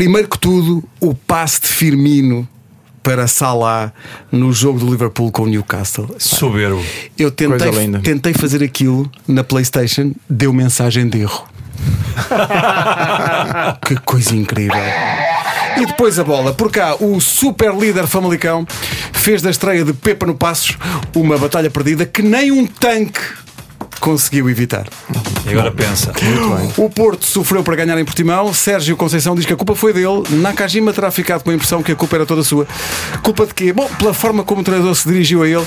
Primeiro que tudo, o passe de Firmino para Salah no jogo do Liverpool com o Newcastle. Soberbo. Eu tentei, tentei fazer aquilo na PlayStation, deu mensagem de erro. que coisa incrível. E depois a bola. Por cá, o super líder Famalicão fez da estreia de Pepa no Passos uma batalha perdida que nem um tanque conseguiu evitar. E agora pensa. O Porto sofreu para ganhar em Portimão. Sérgio Conceição diz que a culpa foi dele. Nakajima terá ficado com a impressão que a culpa era toda sua. Culpa de quê? Bom, pela forma como o treinador se dirigiu a ele,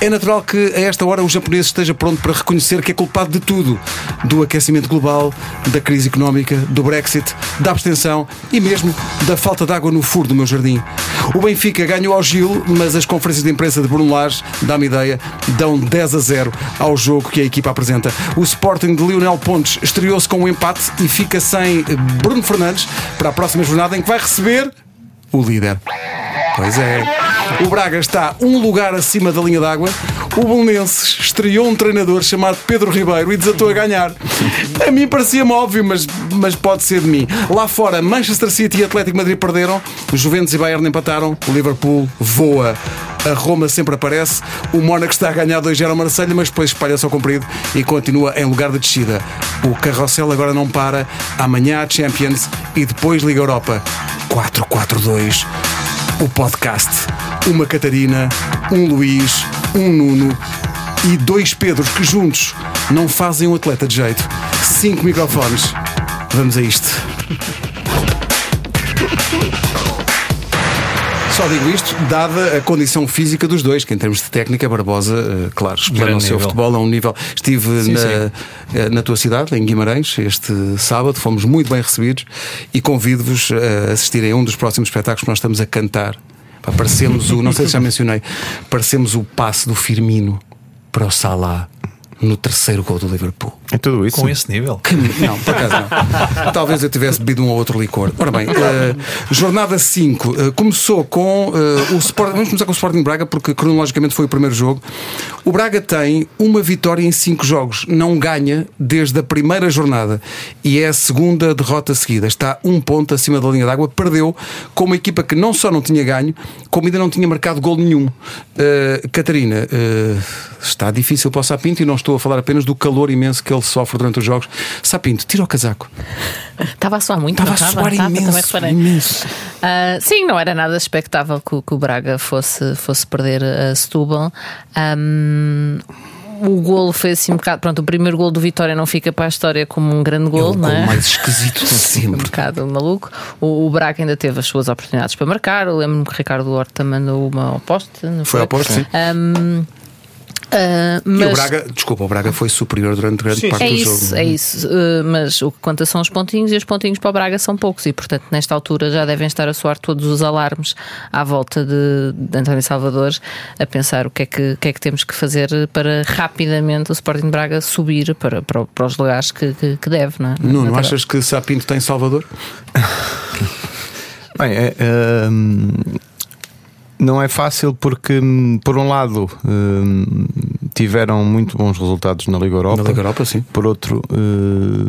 é natural que a esta hora o japonês esteja pronto para reconhecer que é culpado de tudo: do aquecimento global, da crise económica, do Brexit, da abstenção e mesmo da falta de água no furo do meu jardim. O Benfica ganhou ao Gil, mas as conferências de imprensa de Bruno Lage, dá-me ideia, dão 10 a 0 ao jogo que a equipa apresenta. O Sporting de Lionel Pontes estreou-se com um empate e fica sem Bruno Fernandes para a próxima jornada em que vai receber o líder. Pois é. O Braga está um lugar acima da linha d'água. O Bolonenses estreou um treinador chamado Pedro Ribeiro e desatou a ganhar. A mim parecia-me óbvio, mas, mas pode ser de mim. Lá fora, Manchester City e Atlético Madrid perderam. Os Juventus e Bayern empataram. O Liverpool voa. A Roma sempre aparece. O Mónaco está a ganhar 2-0 ao Marselha, mas depois espalha-se ao comprido e continua em lugar de descida. O carrossel agora não para. Amanhã há Champions e depois Liga Europa. 4-4-2 o podcast. Uma Catarina, um Luís, um Nuno e dois Pedros que juntos não fazem um atleta de jeito. Cinco microfones. Vamos a isto. Só digo isto, dada a condição física dos dois, que em termos de técnica, Barbosa, eh, claro, explana o seu futebol a um nível. Estive Sim, na, sim. eh, na tua cidade, em Guimarães, este sábado, fomos muito bem recebidos e convido-vos a assistirem a um dos próximos espetáculos que nós estamos a cantar. Parecemos o, não sei se já mencionei, parecemos o passe do Firmino para o Salah no terceiro gol do Liverpool. É tudo isso. Com esse nível. Que- Não, por acaso não. Talvez eu tivesse bebido um ou outro licor. Ora bem, eh, jornada 5 eh, começou com eh, o Sporting. Vamos começar com o Sporting Braga, porque cronologicamente foi o primeiro jogo. O Braga tem uma vitória em 5 jogos, não ganha desde a primeira jornada e é a segunda derrota seguida. Está um ponto acima da linha d'água, perdeu com uma equipa que não só não tinha ganho, como ainda não tinha marcado gol nenhum. Catarina, está difícil para o Sapinto e não estou a falar apenas do calor imenso que ele sofre durante os jogos. Sapinto, tira o casaco. Estava a soar muito, Estava a suar Estava, imenso, imenso. Ah, sim, não era nada expectável que, o- que o Braga fosse, fosse perder a Setúbal. Ahm, o golo foi assim um bocado. Pronto, o primeiro golo do Vitória não fica para a história como um grande É golo, o não gol é? mais esquisito de um sempre. bocado maluco. O, o Braga ainda teve as suas oportunidades para marcar. Lembro-me que o Ricardo Horta mandou uma ao poste. não Foi ao poste, sim. Ahm, ah, E mas o Braga, desculpa, o Braga foi superior durante grande parte é do isso, jogo. é isso. Uh, mas o que conta são os pontinhos e os pontinhos para o Braga são poucos e, portanto, nesta altura já devem estar a soar todos os alarmes à volta de, de António Salvador a pensar o que, é que, que é que temos que fazer para rapidamente o Sporting de Braga subir para, para, para os lugares que, que, que deve, não é? Na tabela. achas que Sapinto tem Salvador? Bem, é, hum, não é fácil porque, hum, por um lado, hum, tiveram muito bons resultados na Liga Europa. Na Liga Europa, sim. Por outro, hum,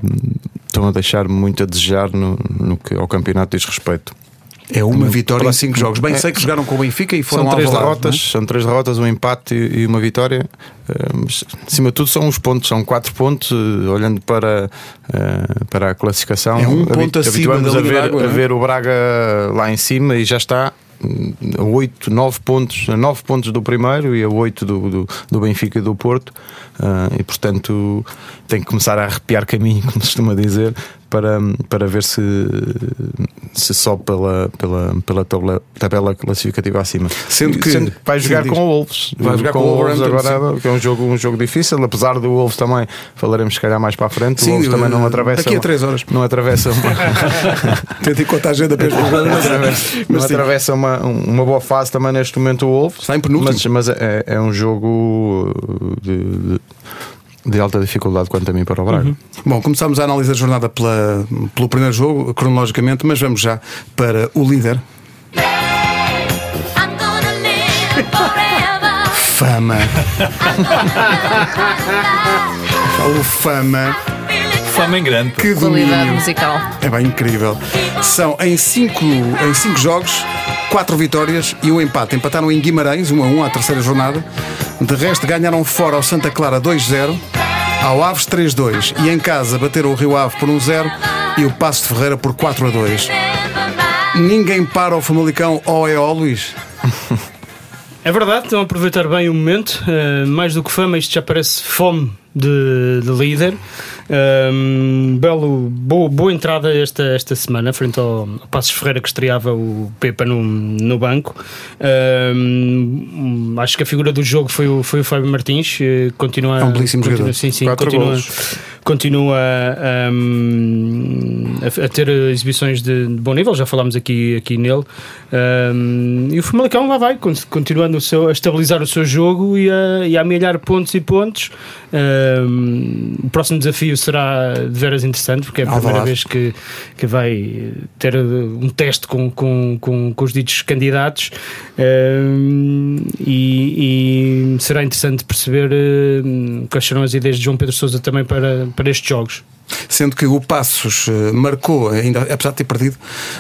estão a deixar muito a desejar no, no que ao campeonato diz respeito. É uma vitória em 5 jogos. Bem, É. sei que jogaram com o Benfica e foram São três derrotas, não são três derrotas, um empate e uma vitória. Mas, acima de tudo, são os pontos, são quatro pontos. eh, Olhando para, eh, para a classificação, É um ponto acima da a ver, d'Água, a é? ver o Braga lá em cima e já está hum, a 8, 9 pontos, a 9 pontos do primeiro e a 8 do, do, do Benfica e do Porto. Ah, e portanto tem que começar a arrepiar caminho, como se costuma dizer, para, para ver se, se sobe pela, pela, pela tabela, tabela classificativa acima. Sendo que- vai jogar com o Wolves. Vai jogar com o Wolves agora, que é um jogo, um jogo difícil, apesar do Wolves também, falaremos se calhar mais para a frente. Sim, o Wolves também não eh, atravessa. daqui a três horas. Não atravessa uma, Tendo em conta a agenda para não atravessa, não mas sim. atravessa uma, uma boa fase também neste momento o Wolves. Está em penúltimo. Mas, mas é, é um jogo de, de, de alta dificuldade quanto a mim para o Braga. Bom, começámos a análise da jornada pela, pelo primeiro jogo, cronologicamente, mas vamos já para o líder. Fama. Falo fama. Fama em grande. Que Qualidade domínio. musical. É bem incrível. São em cinco, em cinco jogos, quatro vitórias e um empate. Empataram em Guimarães, 1 a 1 à terceira jornada. De resto, ganharam fora ao Santa Clara 2-0, ao Aves 3-2 e em casa bateram o Rio Ave por 1-0 e o Passo de Ferreira por 4 a 2. Ninguém para o Famalicão ou é ó, Luís? É verdade, estão a aproveitar bem o momento. Uh, mais do que fama, isto já parece fome de, de líder. Um, belo, boa, boa entrada esta, esta semana, frente ao, ao Passos Ferreira, que estreava o Pepa no, no banco. Um, acho que a figura do jogo foi o, foi o Fábio Martins. eh, Continua, É um belíssimo continua, jogador. sim, sim, Quatro continua, golos. continua um, a, a ter exibições de, de bom nível, já falámos aqui, aqui nele. Um, e o Famalicão lá vai, con- continuando seu, a estabilizar o seu jogo e a, e a amelhar pontos e pontos. Um, o próximo desafio será de veras interessante, porque é a Alvalade. primeira vez que, que vai ter uh, um teste com, com, com, com os ditos candidatos. Um, e, e será interessante perceber uh, quais serão as ideias de João Pedro Sousa também para, para estes jogos. Sendo que o Passos eh, marcou, ainda, apesar de ter perdido,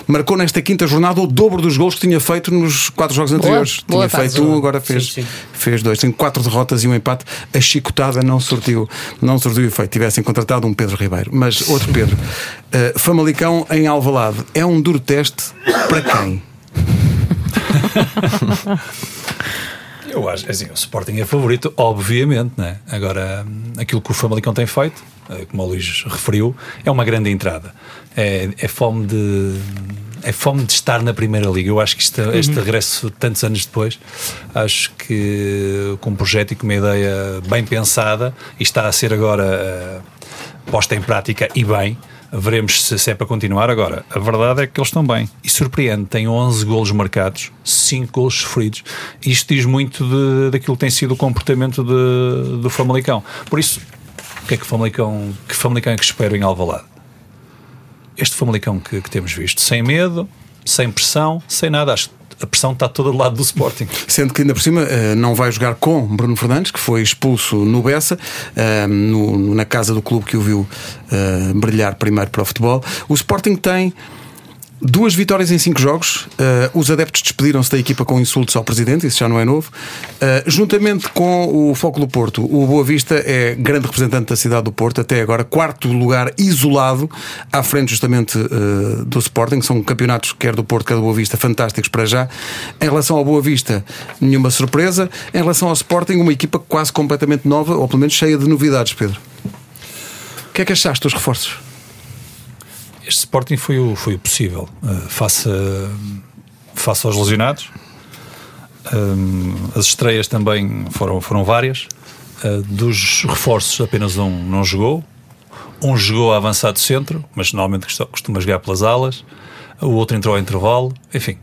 marcou nesta quinta jornada o dobro dos gols que tinha feito nos quatro jogos anteriores. boa, tinha feito Passos. um, agora fez, Sim, sim. fez dois. Tem quatro derrotas e um empate. A chicotada não surtiu, não surtiu efeito. Tivessem contratado um Pedro Ribeiro. Mas outro Pedro, eh, Famalicão em Alvalade, é um duro teste para quem? Eu acho, assim, o Sporting é favorito, obviamente, né? Agora, aquilo que o Famalicão tem feito, eh, como o Luís referiu, é uma grande entrada. É, é fome de. É fome de estar na Primeira Liga. Eu acho que isto- este regresso, tantos anos depois, acho que com um projeto e com uma ideia bem pensada, e está a ser agora eh, posta em prática e bem, veremos se, se é para continuar. Agora, a verdade é que eles estão bem. E surpreende, têm 11 golos marcados, 5 golos sofridos. Isto diz muito de, daquilo que tem sido o comportamento de- do Famalicão. Por isso, o que é que o Famalicão, que Famalicão é que espero em Alvalade? Este Famalicão que, que temos visto, sem medo, sem pressão, sem nada. Acho que a pressão está toda do lado do Sporting. Sendo que ainda por cima eh, não vai jogar com Bruno Fernandes, que foi expulso no Bessa, eh, na casa do clube que o viu eh, brilhar primeiro para o futebol. O Sporting tem. Duas vitórias em cinco jogos. Eh, os adeptos despediram-se da equipa com insultos ao presidente, isso já não é novo. Eh, juntamente com o Foco do Porto, o Boa Vista é grande representante da cidade do Porto, até agora, quarto lugar isolado, à frente justamente eh, do Sporting. São campeonatos, quer do Porto, quer do Boa Vista, fantásticos para já. Em relação ao Boa Vista, nenhuma surpresa. Em relação ao Sporting, uma equipa quase completamente nova, ou pelo menos cheia de novidades, Pedro. O que é que achaste dos reforços? Este Sporting foi o, foi o possível. Uh, face, a- face aos lesionados. Um, as estreias também foram, foram várias. Uh, dos reforços, apenas um não jogou. Um jogou a avançado centro, mas normalmente costu- costuma jogar pelas alas. O outro entrou ao intervalo. Enfim,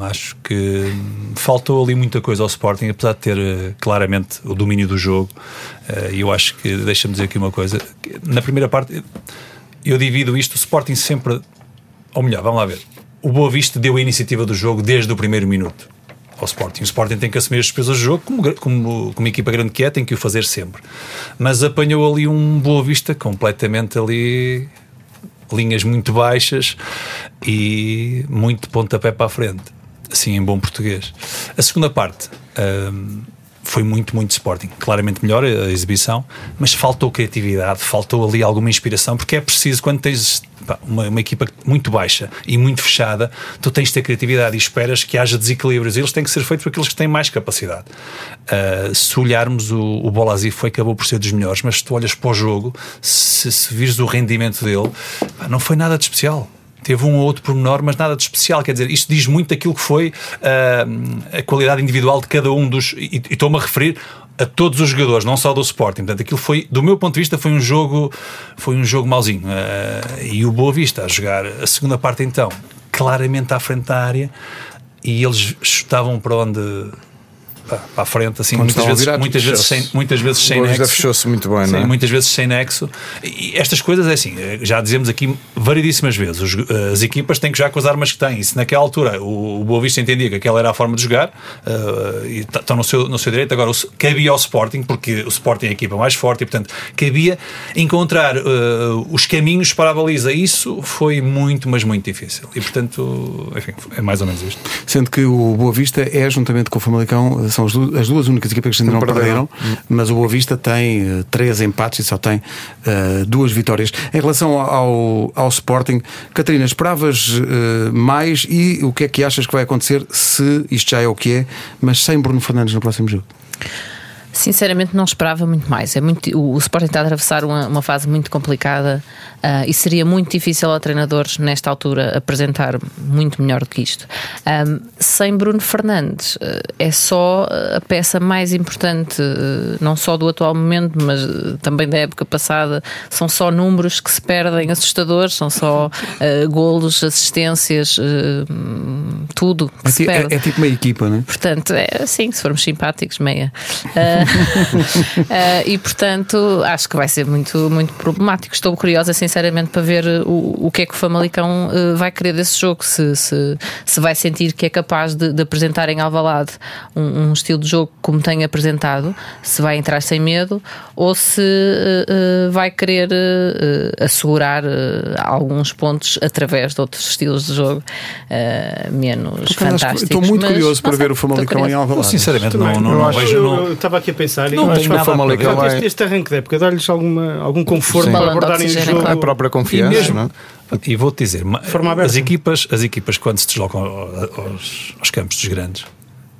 acho que faltou ali muita coisa ao Sporting, apesar de ter uh, claramente o domínio do jogo. E eu acho que, deixa-me dizer aqui uma coisa: na primeira parte, eu divido isto. O Sporting sempre, ou melhor, vamos lá ver. O Boa Vista deu a iniciativa do jogo desde o primeiro minuto ao Sporting. O Sporting tem que assumir as despesas do jogo, como, como, como equipa grande que é, tem que o fazer sempre. Mas apanhou ali um Boa Vista completamente ali linhas muito baixas e muito pontapé para a frente, assim em bom português. A segunda parte hum, foi muito, muito Sporting. Claramente melhor a exibição, mas faltou criatividade, faltou ali alguma inspiração, porque é preciso, quando tens pá, uma, uma equipa muito baixa e muito fechada, tu tens de ter criatividade e esperas que haja desequilíbrios. Eles têm que ser feitos por aqueles que têm mais capacidade. Ah, se olharmos, o, o Bolasi foi acabou por ser dos melhores, mas se tu olhas para o jogo, se, se vires o rendimento dele, pá, não foi nada de especial. Teve um ou outro pormenor, mas nada de especial. Quer dizer, isto diz muito daquilo que foi ah, a qualidade individual de cada um dos. E, e estou-me a referir a todos os jogadores, não só do Sporting. Portanto, aquilo foi, do meu ponto de vista, foi um jogo, foi um jogo mauzinho. Ah, e o Boa Vista a jogar a segunda parte, então, claramente à frente da área, e eles chutavam para onde para a frente, assim, Quando muitas vezes, muitas vezes, sem, muitas vezes sem Vista nexo. fechou-se muito bem, Sim, não é? muitas vezes sem nexo. E estas coisas é assim, já dizemos aqui variedíssimas vezes. os- as equipas têm que jogar com as armas que têm. E se naquela altura o, o Boa Vista entendia que aquela era a forma de jogar, eh, e estão no seu, no seu direito. Agora, o, cabia ao Sporting, porque o Sporting é a equipa mais forte, e portanto cabia encontrar eh, os caminhos para a baliza. Isso foi muito, mas muito difícil. E portanto, enfim, é mais ou menos isto. Sendo que o Boa Vista é, juntamente com o Famalicão, são as du- as duas únicas equipas que ainda não Não perderam, perderam. mas o Boa Vista tem eh, três empates e só tem eh, duas vitórias. Em relação ao, ao Sporting, Catarina, esperavas eh, mais e o que é que achas que vai acontecer se isto já é o que é, mas sem Bruno Fernandes no próximo jogo? Sinceramente, não esperava muito mais. É muito, o, o Sporting está a atravessar uma, uma fase muito complicada ah, e seria muito difícil ao treinador, nesta altura, apresentar muito melhor do que isto. Ahm, sem Bruno Fernandes, ah, é só a peça mais importante, ah, não só do atual momento, mas também da época passada. São só números que se perdem assustadores, são só golos, assistências, tudo É, é- é tipo uma equipa, não é? Portanto, é assim, se formos simpáticos, meia. Ah, e portanto, acho que vai ser muito, muito problemático. Estou curiosa, sinceramente, para ver o, o que é que o Famalicão ah, vai querer desse jogo. Se, se, se vai sentir que é capaz de, de apresentar em Alvalade um, um estilo de jogo como tem apresentado, se vai entrar sem medo ou se ah, vai querer assegurar alguns pontos através de outros estilos de jogo menos Por acaso, fantásticos. Estou muito Mas, curioso para ver o Famalicão em. Alvalade. Sinceramente, Também. não, não, Eu não acho- vejo. Eu- não- eu estava aqui a pensar e Não eu tem acho que vai- este, este arranque de época dá-lhes algum conforto Sim. para abordarem o jogo. A própria E confiança, mesmo, não é? e vou-te dizer, as equipas, as equipas quando se deslocam ao- aos, aos campos dos grandes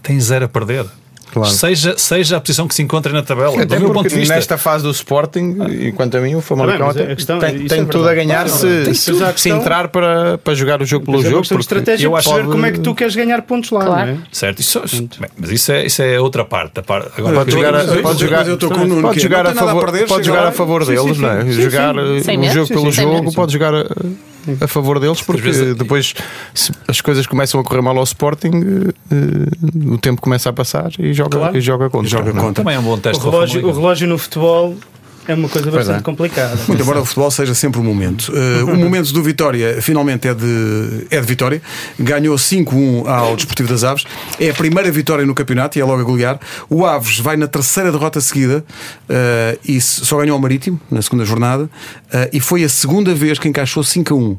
têm zero a perder. Claro. Seja, seja a posição que se encontre na tabela. Até do meu ponto de vista. nesta fase do Sporting, enquanto a mim, o Famalicão a questão- tem, isso tem é tudo a ganhar Não, se, tem se, questão- entrar para, para jogar o jogo pelo é jogo. porque estratégia eu acho- como é que tu queres ganhar pontos lá, Claro. não é? Certo, isso, bem, mas isso é, isso é outra parte. Agora, Pode jogar, pode jogar, pode jogar a tem favor, perder, pode jogar a favor deles, sim. não é? Sim, jogar o jogo pelo jogo, pode jogar a, favor deles, porque vezes- depois se as coisas começam a correr mal ao Sporting, uh, uh, o tempo começa a passar e joga, Claro. e joga contra. Joga não é? contra. também é um bom O teste. ao relógio, o relógio no futebol é uma coisa bastante é. complicada. Muito embora o futebol seja sempre o momento. Uh, o momento do Vitória finalmente é de, é de Vitória. Ganhou 5-1 ao Desportivo das Aves. É a primeira vitória no campeonato e é logo a golear. O Aves vai na terceira derrota seguida uh, e só ganhou ao Marítimo na segunda jornada. uh, e foi a segunda vez que encaixou 5-1. Uh,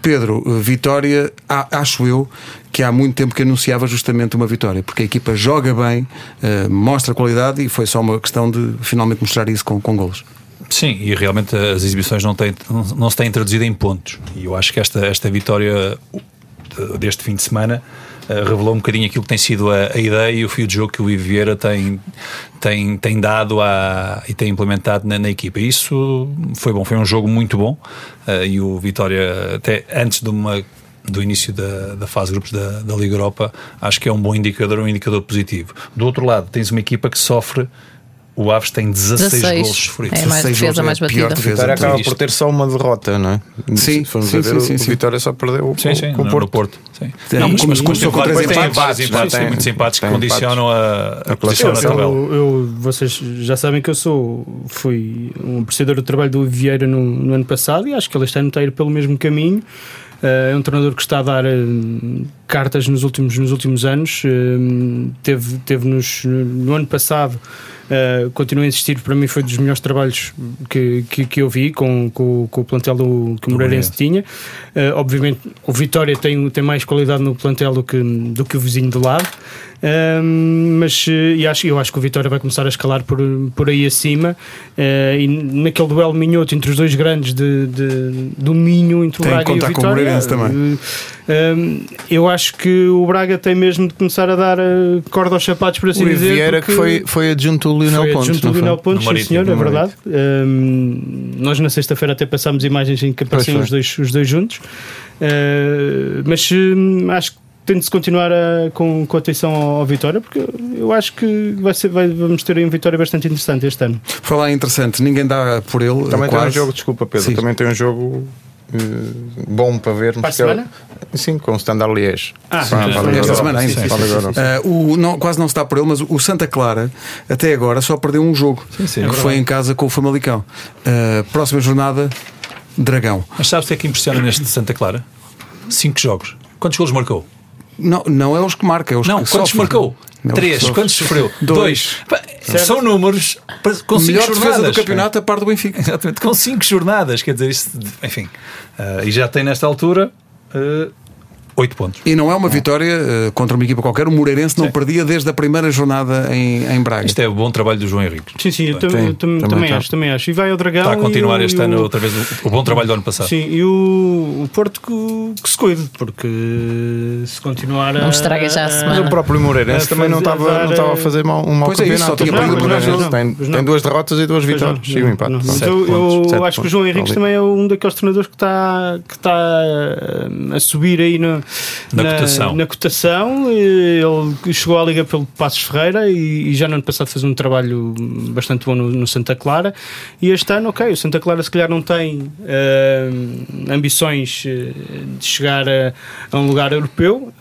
Pedro, uh, Vitória, a- acho eu que há muito tempo que anunciava justamente uma vitória, porque a equipa joga bem, uh, mostra qualidade e foi só uma questão de finalmente mostrar isso com, com golos. Sim, e realmente as exibições não, têm, não, se têm traduzido em pontos. E eu acho que esta, esta vitória deste fim de semana uh, revelou um bocadinho aquilo que tem sido a, a ideia e o fio de jogo que o Ivo Vieira tem, tem, tem dado à, e tem implementado na, na equipa. Isso foi bom, foi um jogo muito bom. uh, e o Vitória, até antes de uma do início da, da fase de grupos da, da Liga Europa, acho que é um bom indicador, um indicador positivo. Do outro lado, tens uma equipa que sofre. O Aves tem 16, 16. golos sofridos. É mais 16 defesa, mais é a pior batida. defesa. Vitória acaba por ter só uma derrota, não é? Sim, Se formos sim, a ver, sim, o- sim, o. Vitória só perdeu Sim, sim, com o Porto. Porto. Sim. Tem- Não, mas, mas começou começou com três tem empates. vários empates, Tem- tem muitos empates que tem condicionam a, a posição na tabela. Eu, eu- vocês já sabem que eu sou fui um apreciador do trabalho do Vieira no, no ano passado e acho que ele este ano está a ir pelo mesmo caminho. Eh, é um treinador que está a dar eh, cartas nos últimos, nos últimos anos. Eh, teve teve nos, no ano passado, eh, continuo a insistir, para mim foi dos melhores trabalhos que, que, que eu vi com, com, com o plantel do, que o Moreirense tinha. Eh, obviamente, o Vitória tem, tem mais qualidade no plantel do que, do que o vizinho do lado. Ahm, mas eh, e acho, eu acho que o Vitória vai começar a escalar por, por aí acima. E naquele duelo minhoto entre os dois grandes de, de- do Minho, entre o Braga e o contar com o Vitória, Moreirense também. Eh, ahm, eu acho que o Braga tem mesmo de começar a dar eh, corda aos sapatos, por assim O dizer. Vieira que foi, foi adjunto do Lionel foi Pontes. adjunto do? Lionel Pontes, sim senhor, é verdade. Hum, nós na sexta-feira até passámos imagens em que apareciam os dois, os dois juntos. Uh, mas hum, acho que tem de se continuar a- com, com atenção ao, ao Vitória, porque eu, acho que vai ser, vai- vamos ter aí um Vitória bastante interessante este ano. Falar interessante, ninguém dá por ele. Também tem um quase. jogo, desculpa Pedro, Sim. também tem um jogo eh, bom para ver. Para a semana? Sim, com o Standard Liège. Ah, sim, sim, esta semana ainda. Sim, o, não, quase não se está por ele, mas o Santa Clara até agora só perdeu um jogo sim. que foi em casa com o Famalicão. Ah, próxima jornada, Dragão. Mas sabes o que é que impressiona neste Santa Clara? Cinco jogos. Quantos golos marcou? Não, não é os que marca, é os não, que quantos marcou? Não, Três. Sofre. Quantos sofreu? Dois. Dois. São números com cinco Melhor jornadas. defesa do campeonato a par do Benfica. Exatamente. Com cinco jornadas. Quer dizer, isto, enfim. Uh, e já tem nesta altura. Uh, 8 pontos. E não é uma é. vitória uh, contra uma equipa qualquer. O Moreirense não perdia desde a primeira jornada em, em Braga. Isto é o bom trabalho do João Henrique. Sim, sim, eu sim, também, tá. acho, também acho. E vai ao Dragão. Está a continuar este ano outra vez o, bom trabalho do ano passado. Sim, e o, o Porto que, que, se cuide, porque se continuar a. Não estraga já a semana. Mas o próprio Moreirense também não estava, dar, não estava a fazer mal, um mau pois campeonato. É isso, só tinha não, Não, tem, não. tem duas derrotas e duas vitórias. Não, e empate. Eu acho que o João Henrique também é um daqueles treinadores que está tá, eh, a subir aí no na cotação. na cotação. Ele chegou à Liga pelo Passos Ferreira e, e já no ano passado fez um trabalho bastante bom no, no Santa Clara. E este ano, ok, o Santa Clara se calhar não tem eh, ambições eh, de chegar a, a um lugar europeu.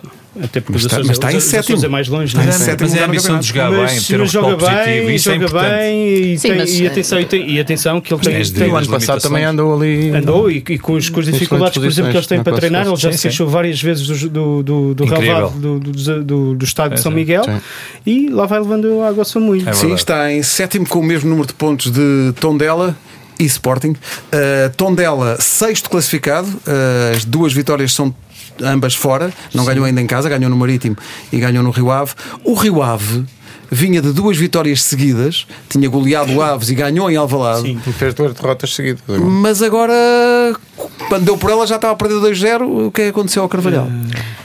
Até porque Mas os está- mas está em os Açores sétimo. é mais longe, Está não em é? sétimo Mas é a ambição de jogar Mas bem, ter um joga positivo. bem, Isso é importante. bem e, Sim, tem- mas, atenção, e, tem- e atenção que ele tem, tem- O ano as passado também andou ali. andou e, e com, os, com as Em dificuldades, por exemplo, que eles têm para na treinar, ele já se queixou várias vezes do, do, do, do Incrível. relevado do, do, do, do estado de É, São. Miguel e lá vai levando a água São Muito. É Sim, está em sétimo com o mesmo número de pontos de Tondela e Sporting. Uh, Tondela, sexto classificado. Uh, as duas vitórias são ambas fora. Não ganhou ainda em casa, ganhou no Marítimo e ganhou no Rio Ave. O Rio Ave vinha de duas vitórias seguidas, tinha goleado o Aves e ganhou em Alvalade. Sim. Fez duas derrotas seguidas. Mas agora, quando deu por ela, já estava a perder 2-0. O que é que aconteceu ao Carvalhal?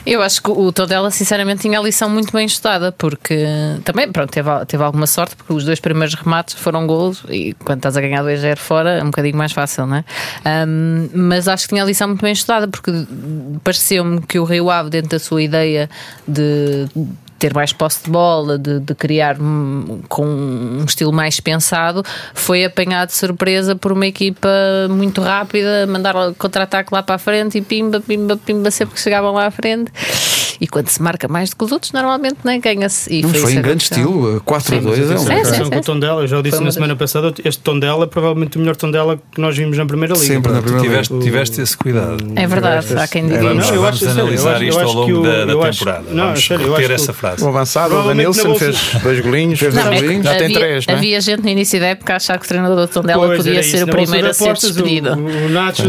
Eu acho que o Tondela, sinceramente, tinha a lição muito bem estudada, porque também, pronto, teve, teve alguma sorte, porque os dois primeiros remates foram golos e quando estás a ganhar 2-0 fora é um bocadinho mais fácil, não é? Ahm, mas acho que tinha a lição muito bem estudada, porque pareceu-me que o Rio Ave, dentro da sua ideia de ter mais posse de bola, de, de criar com um estilo mais pensado, foi apanhado de surpresa por uma equipa muito rápida, mandar contra-ataque lá para a frente e pimba, pimba, pimba, sempre que chegavam lá à frente. E quando se marca mais do que os outros, normalmente nem ganha-se. E Não, foi foi em grande estilo, 4 a 2 é um- Sim, sim, com o Tondela, eu já o disse Foi na semana passada, este Tondela é provavelmente o melhor Tondela que nós vimos na Primeira Liga. Sempre na primeira tiveste, O- tiveste esse cuidado. É verdade, há quem diga Vamos, isso. eu vamos analisar isto ao longo da, da eu acho- temporada. não, vamos reter acho essa frase. O avançado, o Danilson, fez dois golinhos. Fez dois é golinhos. Já tem três, não é? havia gente no início da época a achar que o treinador do Tondela podia ser o primeiro de a ser despedido.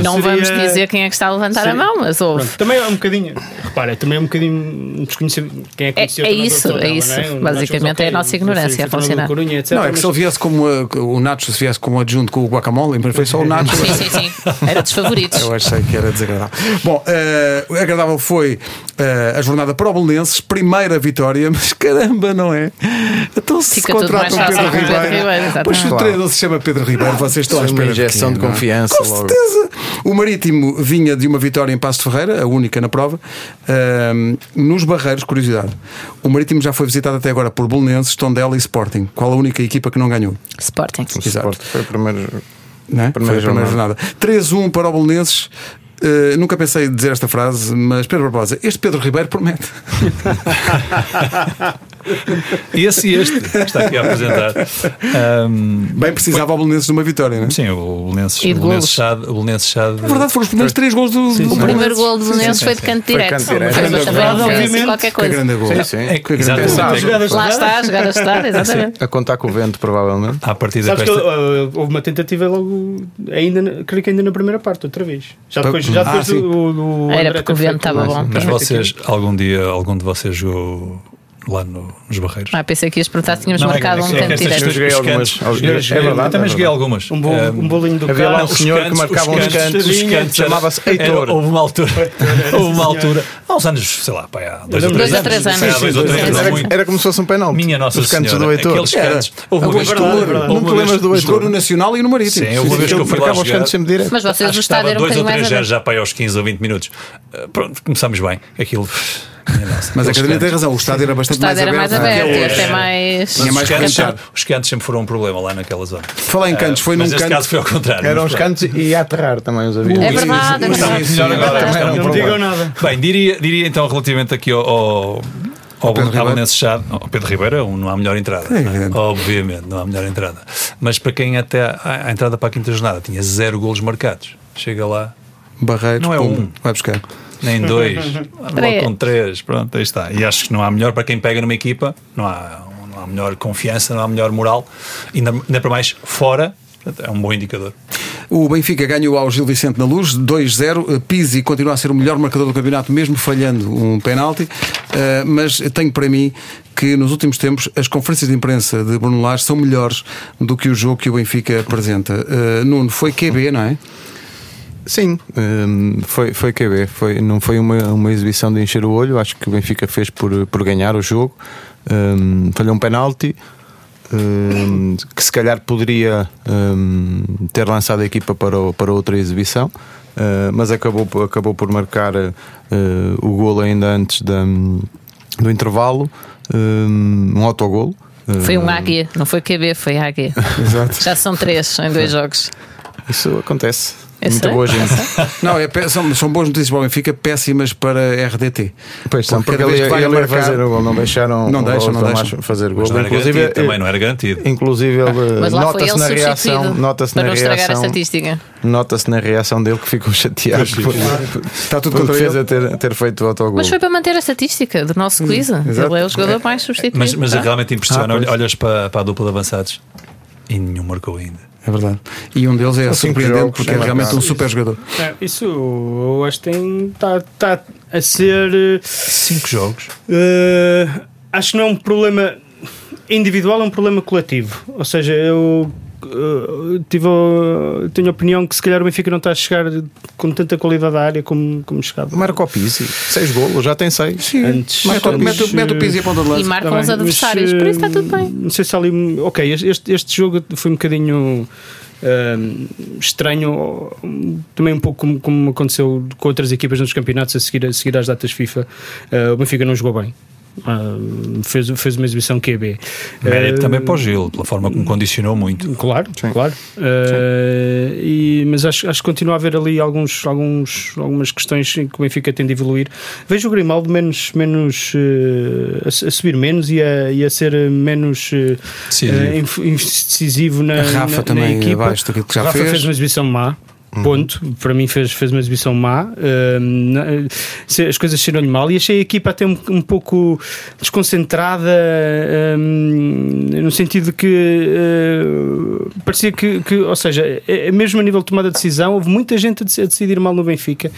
Não vamos dizer quem é que está a levantar a mão, mas houve. Pronto, também é um bocadinho, repara, também é um bocadinho desconhecido quem é que É- conhecia o é treinador isso, é isso. não é? Basicamente é a nossa ignorância a funcionar. Corunha, etc, Não, é que mas- se ele viesse como uh, o Nacho, se viesse como adjunto com o Guacamole, foi só o Nacho. Sim, sim, sim. Era dos favoritos. Eu achei que era desagradável. Bom, o agradável foi eh, a jornada para o Belenenses, primeira vitória, mas caramba, não é? Então se Fica tudo contratam Pedro Pedro Ribeiro. Pois o treinador se chama Pedro Ribeiro, vocês estão à Uma espera de injeção quê, de é? confiança Com logo. certeza. O Marítimo vinha de uma vitória em Passo de Ferreira, a única na prova. Nos Barreiros, curiosidade, o Marítimo já foi visitado até agora por Belenenses, Tondela e Sporting. Qual a única equipa que não ganhou? Sporting. O Sport foi o primeiro. Não é? Primeira Foi a primeira jornada. jornada. 3-1 para o Belenenses. Uh, nunca pensei em dizer esta frase, mas Pedro Barbosa, este Pedro Ribeiro promete. Esse e este que está aqui a apresentar. Ahm, Bem precisava o Belenenses de uma vitória, não é? sim, o Belenenses, E de o Belenenses. Chade, o Belenenses Chade Na verdade, foram os primeiros três gols do, do O primeiro gol do Belenenses sim, foi de sim. canto Foi direto. Foi Obviamente. qualquer Que coisa. grande gol. Sim, sim. É, Que exatamente. Lá de está, a jogar a estar, exatamente. A contar com o vento, provavelmente. À partida Sabes que houve uma tentativa logo, ainda, na- creio que ainda na primeira parte, outra vez. Já depois, já Ah, depois sim. do, do Era porque o vento estava bom. Mas Sim. vocês, algum dia, algum de vocês jogou lá no- nos Barreiros? Ah, pensei que ias perguntar se tínhamos Não, é- marcado é- um é canto direto. Eu joguei algumas- eu joguei- é verdade, eu também é joguei verdade. algumas. Um, Ahm, um bolinho do Havia lá um senhor que marcava uns cantos, os cantos chamava-se era- Heitor. Houve uma altura, houve uma altura, há uns anos, sei lá, pá, há dois ou três anos. Anos, Era, como se fosse um penalti. Minha Nossa Os cantos Senhora, do Heitor. aqueles cantos. Houve uma vez que Jogou Heitor? no Nacional e no Marítimo. Sim, houve uma vez que eu fui lá jogar. Mas vocês Acho o que estava estádio era um dois ou bocadinho mais três já, aberto. já para aí aos 15 ou 20 minutos. Uh, Pronto, começamos bem. Aquilo. Mas a academia tem razão, o estádio era O bastante estádio era mais aberto, do que é este é hoje. mais. Tinha mais Os cantos, sempre, foram um problema lá naquela zona. Falar em cantos, foi num neste canto. caso foi ao contrário. Eram os cantos e ia aterrar também os aviões. É verdade, é verdade. muito melhor agora. É Não digam nada. Bem, diria, diria então relativamente aqui ao, ao? Belenenses Chade, ao Pedro Ribeiro um, não há melhor entrada. É é? Obviamente, não há melhor entrada. Mas para quem até a, a entrada para a quinta jornada tinha zero golos marcados, chega lá, Barreiros, Não é pum, um. vai buscar. Nem dois, logo Três. com três, pronto, aí está. E acho que não há melhor para quem pega numa equipa, não há, não há melhor confiança, não há melhor moral, ainda, ainda para mais fora, portanto, é um bom indicador. O Benfica ganhou ao Gil Vicente na luz, 2-0. Uh, Pizzi continua a ser o melhor marcador do campeonato, mesmo falhando um penalti. Uh, mas tenho para mim que nos últimos tempos as conferências de imprensa de Bruno Lage são melhores do que o jogo que o Benfica apresenta. Uh, Nuno, foi QB, não é? Sim, hum, foi, foi QB. Foi, não foi uma, uma exibição de encher o olho. Acho que o Benfica fez por, por ganhar o jogo. Hum, falhou um penalti. hum, que se calhar poderia hum, ter lançado a equipa para, o- para outra exibição, uh, mas acabou, por- acabou por marcar uh, o golo ainda antes da, do intervalo, um, um autogolo. Foi um águia, não foi QB, foi águia. Exato. Já são três em dois jogos. Isso acontece. Eu Muita sei, boa gente. Não, é são, são boas notícias para o Benfica, péssimas para RDT. Pois são, Porque porque ele, ele marcar- fazer o gol, não deixaram Não deixam, o não Tomás deixam. fazer gol. Inclusive, garantido, também não era garantido. inclusive ele nota-se na reação, nota-se para na não estragar a reação, estatística. nota-se na reação dele que ficou chateado por, Está tudo contra defesa ele. ter, ter feito o autogol. Mas foi para manter a estatística do nosso quiz. exato. Ele é o jogador mais substituído. Mas, mas Tá? realmente impressiona. Ah, olhas para, para a dupla de avançados e nenhum marcou ainda. É verdade. E um deles é São surpreendente jogos, porque é sem realmente um super jogador. É, isso eu acho que tem. Está tá a ser. Cinco jogos. eh, acho que não é um problema individual, é um problema coletivo. Ou seja, eu. Eh, tive, a- tenho a opinião que se calhar o Benfica não está a chegar com tanta qualidade à área como, como chegava. Marca o Pizzi, 6 golos, já tem 6. Sim, Antes- mete, o- antes, mete, o- mete o e a ponta de E lança. marcam Tá os adversários, mas, por isso está tudo eh, bem. Não sei se ali. Ok, este, este jogo foi um bocadinho. eh, estranho, também um pouco como, como aconteceu com outras equipas nos campeonatos a seguir, a seguir às datas FIFA. Eh, o Benfica não jogou bem. Fez, fez uma exibição QB. Mérito Eh, também para o Gil, pela forma como condicionou muito. Claro, claro. Eh, e, mas acho, acho que continua a haver ali alguns, alguns, algumas questões em que o Benfica tem de evoluir. Vejo o Grimaldo menos, menos eh, a, a subir menos e a, e a ser menos Decisivo. inf- decisivo na, A Rafa na, também na equipa. abaixo daquilo que já Rafa fez. fez uma exibição má. Ponto, para mim fez, fez uma exibição má. Se- as coisas saíram-lhe mal e achei a equipa até um, um pouco desconcentrada, eh, no sentido de que eh, parecia que, que, ou seja, eh, mesmo a nível de tomada de decisão, houve muita gente a dec- a decidir mal no Benfica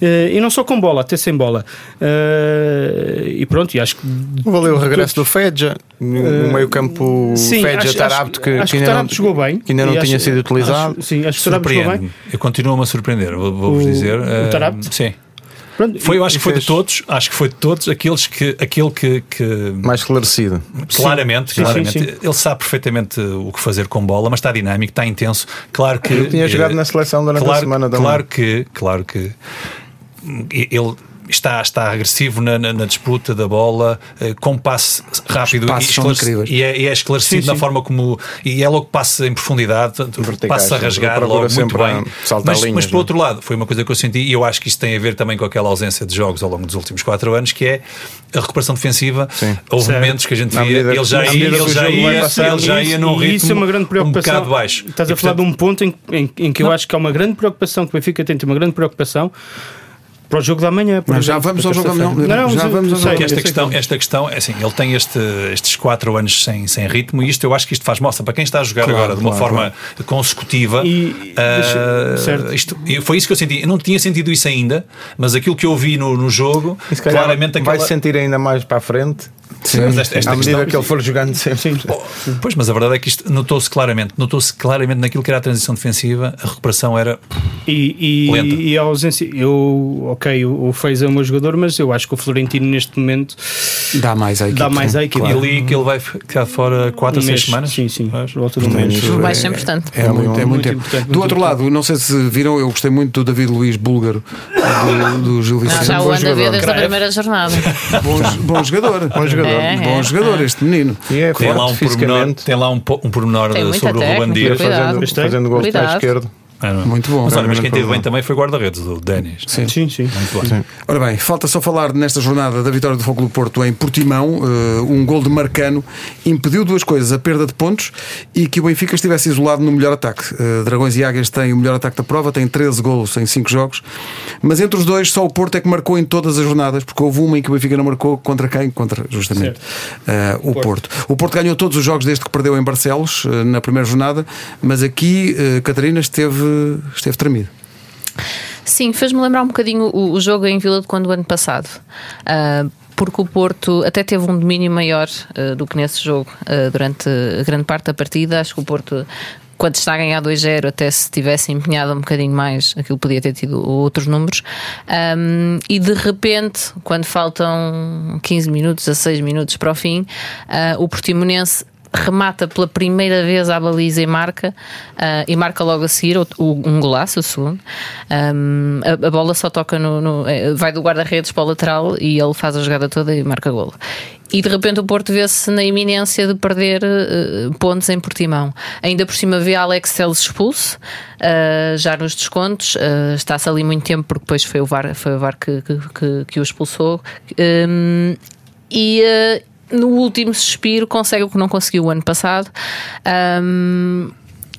Eh, e não só com bola, até sem bola. Eh, e pronto, e acho que Valeu o regresso do Fedja, no meio campo o Sim, Fedja acho- Tarapto que, acho que que ainda, Tarapto jogou bem. que ainda não E tinha acho- sido utilizado. acho- sim, acho que Tarapto jogou bem. Eu continuo-me a surpreender, vou- vou-vos dizer. o Tarapto? Sim. Pronto, Foi, eu acho que foi de todos, acho que foi de todos aqueles que, aquele que, que mais esclarecido. claramente, Sim, sim, claramente sim. ele sabe perfeitamente o que fazer com bola, mas está dinâmico, está intenso. Claro que Ele tinha jogado na seleção durante claro, a semana também. Claro que, claro que ele está, está agressivo na, na- na disputa da bola, eh, com passe rápido e, e é, e é esclarecido Sim, na sim. forma como. E é logo passa em profundidade, passa a rasgar logo muito bem. saltar Mas, linhas, mas por não é? outro lado, foi uma coisa que eu senti, e eu acho que isto tem a ver também com aquela ausência de jogos ao longo dos últimos quatro anos, que é a recuperação defensiva. Sim. Houve Certo. momentos que a gente Na via, medida ele já na ia, ele já ia, passando, ele já ia num e ritmo isso é uma grande um preocupação. bocado baixo. Estás E, a falar portanto, de um ponto em, em- em que eu acho que há uma grande preocupação, que o Benfica tem uma grande preocupação para o jogo da manhã. Mas já vamos ao jogo da manhã. Não, Já vamos ao jogo. esta questão, que- esta questão, é assim, ele tem este, estes quatro anos sem, sem ritmo e isto eu acho que isto faz mostra para quem está a jogar Claro, agora de uma claro, forma consecutiva. E- deixa- certo. isto, foi isso que eu senti. Eu não tinha sentido isso ainda, mas aquilo que eu vi no, no jogo, E se calhar claramente vai aquela. sentir ainda mais para a frente. Mas esta, esta À medida questão- que ele for jogando sempre. Pois, mas a verdade é que isto notou-se claramente, notou-se claramente naquilo que era a transição defensiva, a recuperação era E, Lenta. e, e a ausência, eu, ok, o, o Fez é o meu jogador, mas eu acho que o Florentino neste momento Dá mais à equipe. dá mais à equipe. E ali que ele vai ficar fora 4 Um a 6 mês. semanas? Sim, sim, por volta do mês. Vai ser importante. É, muito, é muito, Muito tempo. importante, do muito outro lado, não sei se viram, eu gostei muito do David Luiz Búlgaro, do, do Gil Não, Vicente. já o anda a ver desde a primeira jornada. Bom, bom jogador. Bom jogador. É, Bom jogador, este menino. E é Tem lá um pormenor, tem lá um, um pormenor sobre o técnica, cuidado. Fazendo, fazendo gols para esquerda. É, é? Muito bom. Mas olha, mas Realmente quem teve bem também foi o guarda-redes, o Denis. Sim. Sim, sim. Muito bem. Ora bem, falta só falar nesta jornada da vitória do Fogo do Porto em Portimão. eh, um gol de Marcano impediu duas coisas: a perda de pontos e que o Benfica estivesse isolado no melhor ataque. Eh, Dragões e Águias têm o melhor ataque da prova, têm 13 golos em 5 jogos. Mas entre os dois, só o Porto é que marcou em todas as jornadas, porque houve uma em que o Benfica não marcou contra quem? Contra justamente eh, o Porto. O Porto ganhou todos os jogos desde que perdeu em Barcelos na primeira jornada, mas aqui Catarina esteve, esteve tremido. Sim, fez-me lembrar um bocadinho o, o jogo em Vila de quando o ano passado. Ah, porque o Porto até teve um domínio maior ah, do que nesse jogo ah, durante grande parte da partida. Acho que o Porto, quando está a ganhar 2-0, até se tivesse empenhado um bocadinho mais, aquilo podia ter tido outros números. Ahm, e de repente, quando faltam 15 minutos a 6 minutos para o fim, ah, o Portimonense remata pela primeira vez à baliza e marca ah, e marca logo a seguir o- o- um golaço, o segundo. Um, a, a bola só toca no, no- eh, vai do guarda-redes para o lateral e ele faz a jogada toda e marca golo. E de repente o Porto vê-se na iminência de perder eh, pontos em Portimão. Ainda por cima vê Alex Teles expulso ah, já nos descontos ah, está-se ali muito tempo porque depois foi o VAR, foi o VAR que, que, que- que o expulsou. Um, e no último suspiro consegue o que não conseguiu o ano passado. Ahm,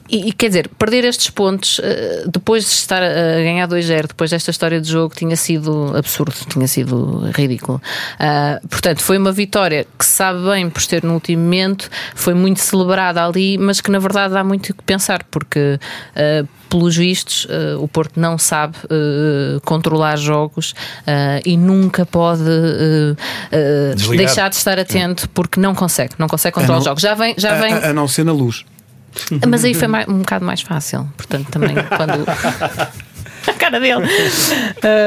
e, e, quer dizer, perder estes pontos eh, depois de estar a ganhar 2-0, depois desta história de jogo, tinha sido absurdo, tinha sido ridículo. Ah, portanto, foi uma vitória que se sabe bem por ter no último momento, foi muito celebrada ali, mas que na verdade dá muito o que pensar, porque ah, pelos vistos ah, o Porto não sabe ah, controlar jogos ah, e nunca pode deixar de estar atento porque não consegue, não consegue controlar não- os jogos. Já vem, já A- vem. a- a não ser na luz. Mas aí foi mais- um bocado mais fácil. Portanto, também quando. A cara dele.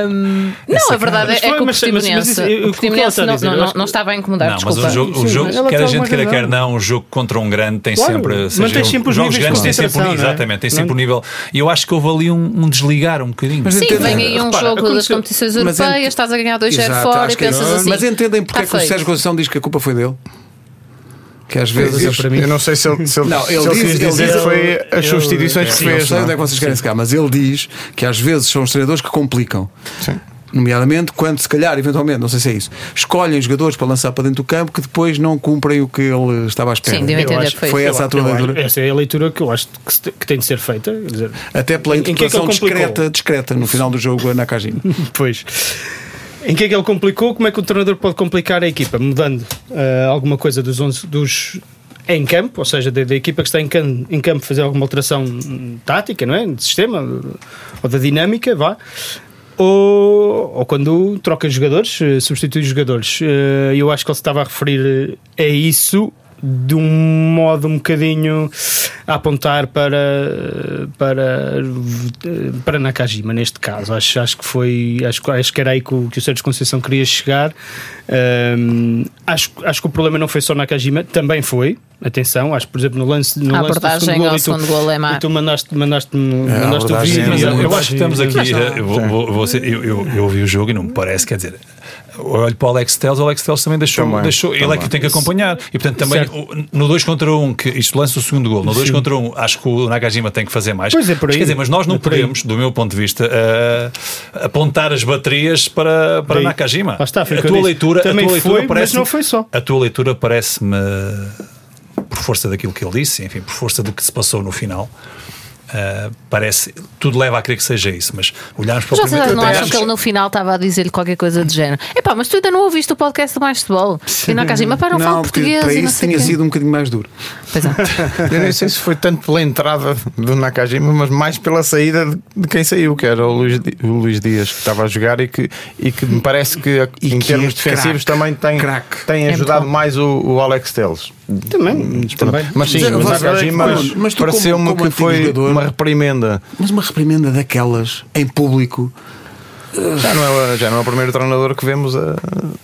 Hum, não, a verdade Mas é foi, que o mas- mas- mas Portimonense, o o a não, não, não, não estava a incomodar, Não, mas desculpa. um jogo, um Sim, jogo mas ela quer a tem gente queira, quer não, um jogo contra um grande tem Claro, sempre. mantém sempre os jogos grandes têm sempre um, é? Exatamente, tem sempre um nível. E eu acho que houve ali um, um desligar um bocadinho. Mas Sim, entendem- vem aí um Repara, jogo das competições Mas europeias, ent- estás a ganhar 2-0 Exato, fora e é- pensas assim. Mas entendem porque é que "Tá o feito." Sérgio Conceição diz que a culpa foi dele? Que às vezes. é para mim. Eu não sei se ele, se ele, Não, ele se ele diz- quis ele dizer diz- que foi as ele- substituições que Sim, eu fez. sei não onde é? é que vocês querem ficar, mas ele diz que às vezes são os treinadores que complicam. Sim. Nomeadamente quando, se calhar, eventualmente, não sei se é isso, escolhem jogadores para lançar para dentro do campo que depois não cumprem o que ele estava à espera. Sim, devo Eu entender que foi essa a tua Eu leitura? Essa é a leitura que eu acho que, se que tem de ser feita. quer dizer, Até pela Em- em que é que interpretação discreta, discreta no final do jogo na Cagina. Pois. Em que é que ele complicou? Como é que o treinador pode complicar a equipa? Mudando ah, alguma coisa dos 11 dos em campo, ou seja, da, da equipa que está em, cam- em campo fazer alguma alteração hum, tática, não é? De sistema ou da dinâmica, vá. Ou, ou quando troca jogadores, eh, substitui jogadores. Eh, Eu acho que ele se estava a referir a isso de um modo um bocadinho a apontar para para para Nakajima neste caso acho, acho que foi acho, acho que era aí que o, que o Sérgio Conceição queria chegar Ahm, acho, acho que o problema não foi só Nakajima também foi atenção acho que por exemplo no lance no A lance do abordagem segundo gol, ao e tu- segundo gol é má. e tu mandaste mandaste, a mandaste o vídeo é e a eu, eu acho que estamos aqui. eh, vou- vou- vou ser- eu, eu, eu ouvi o jogo e não me parece, quer dizer. Eu Olho para o Alex Telles, o Alex Telles também deixou, Também, deixou ele é que tem que acompanhar. E portanto, também Certo. no 2 contra 1, um, que isto lança o segundo gol, no 2 contra 1, um, acho que o Nakajima tem que fazer mais. Pois é, por Mas, aí. quer dizer, mas nós não É podemos, do meu ponto de vista, eh, apontar as baterias para, para. Nakajima. Lá está, a tua leitura, Também a tua leitura foi, mas parece não foi só. A tua leitura parece-me, por força daquilo que ele disse, enfim, por força do que se passou no final. Ah, parece, tudo leva a crer que seja isso, mas olharmos para o Mas vocês primeiro não acham acho- que ele no final estava a dizer-lhe qualquer coisa de género? Epá, mas tu ainda não ouviste o podcast do Mais Futebol? E não Nakajima, pá, não, falo porque português. para não isso tinha quê. sido um bocadinho mais duro. Pois é. Eu nem sei se foi tanto pela entrada do Nakajima, mas mais pela saída de, quem saiu, que era o Luís, o Luís Dias, que estava a jogar e que, e que me parece que, E em que termos é defensivos, craque. também tem, tem É ajudado muito mais o, o Alex Teles. Também, também. Mas sim, Mas, o mas, Nakajima mas, mas como- pareceu-me que foi jogador- uma reprimenda. Mas uma reprimenda daquelas em público. Já não, é, o- já não é o primeiro treinador que vemos a,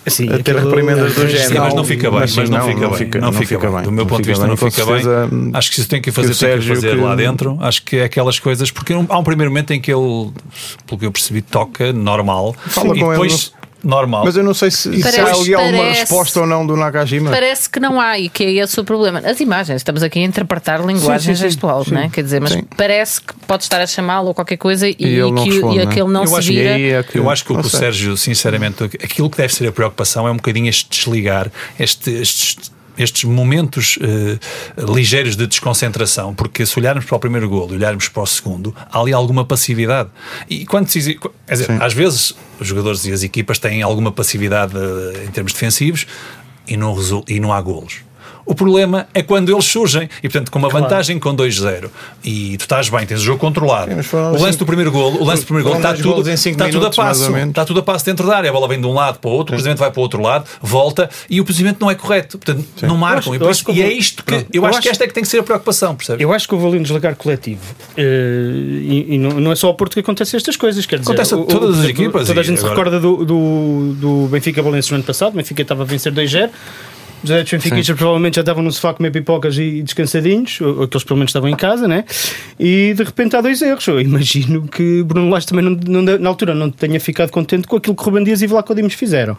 Sim, a ter reprimendas do género. Sim, mas não fica bem, Mas sim, mas não, fica, bem, não fica bem. Do meu não ponto de fica vista, não Com fica bem. Acho que isso tem que que fazer, o tem que fazer que- lá dentro. Acho que é aquelas coisas, porque há um primeiro momento em que ele, pelo que eu percebi, toca normal Fala e com ele depois normal. Mas eu não sei se, se Parece- há ali alguma parece- resposta ou não do Nakajima. Parece que não há e que é esse o problema. As imagens, estamos aqui a interpretar linguagem Sim, sim, sim. gestual, Sim. não é? Quer dizer, mas Sim. parece que pode estar a chamá-lo ou qualquer coisa e, não que, responde, e é? aquele não eu se acho, vira. E aí é que- eu acho que o que o. Sérgio, sinceramente, aquilo que deve ser a preocupação é um bocadinho este desligar, este- estes, estes momentos eh, ligeiros de desconcentração, porque se olharmos para o primeiro golo e olharmos para o segundo, há ali alguma passividade. E quando se, quer dizer, às vezes os jogadores e as equipas têm alguma passividade eh, em termos defensivos e não, e não há golos. O problema é quando eles surgem e, portanto, com uma vantagem com 2-0 e tu estás bem, tens o jogo controlado. Sim, o lance cinco- do primeiro golo, o lance do primeiro golo está tudo, está tudo a passo. Está tudo a passo dentro da área. A bola vem de um lado para o outro, o cruzamento vai para o outro lado, volta e o posicionamento não é correto. Portanto, não marcam. Eu acho- e, eu e é isto que eu, Eu acho, acho- que esta é que tem que ser a preocupação, percebes? Eu acho que houve ali um desligar coletivo. Eh, e e não, é só ao Porto que acontecem estas coisas. Quer dizer, Acontece a o- todas as equipas Toda a gente se agora- recorda do, do, do Benfica Valença no ano passado. O Benfica estava a vencer 2-0. Os benfiquistas provavelmente já estavam no sofá a comer pipocas e descansadinhos, ou aqueles pelo menos estavam em casa, né? E de repente há dois erros. Eu imagino que Bruno Lage também, não, não- na altura, não tenha ficado contente com aquilo que Ruben Dias e Vlaco Dimos fizeram.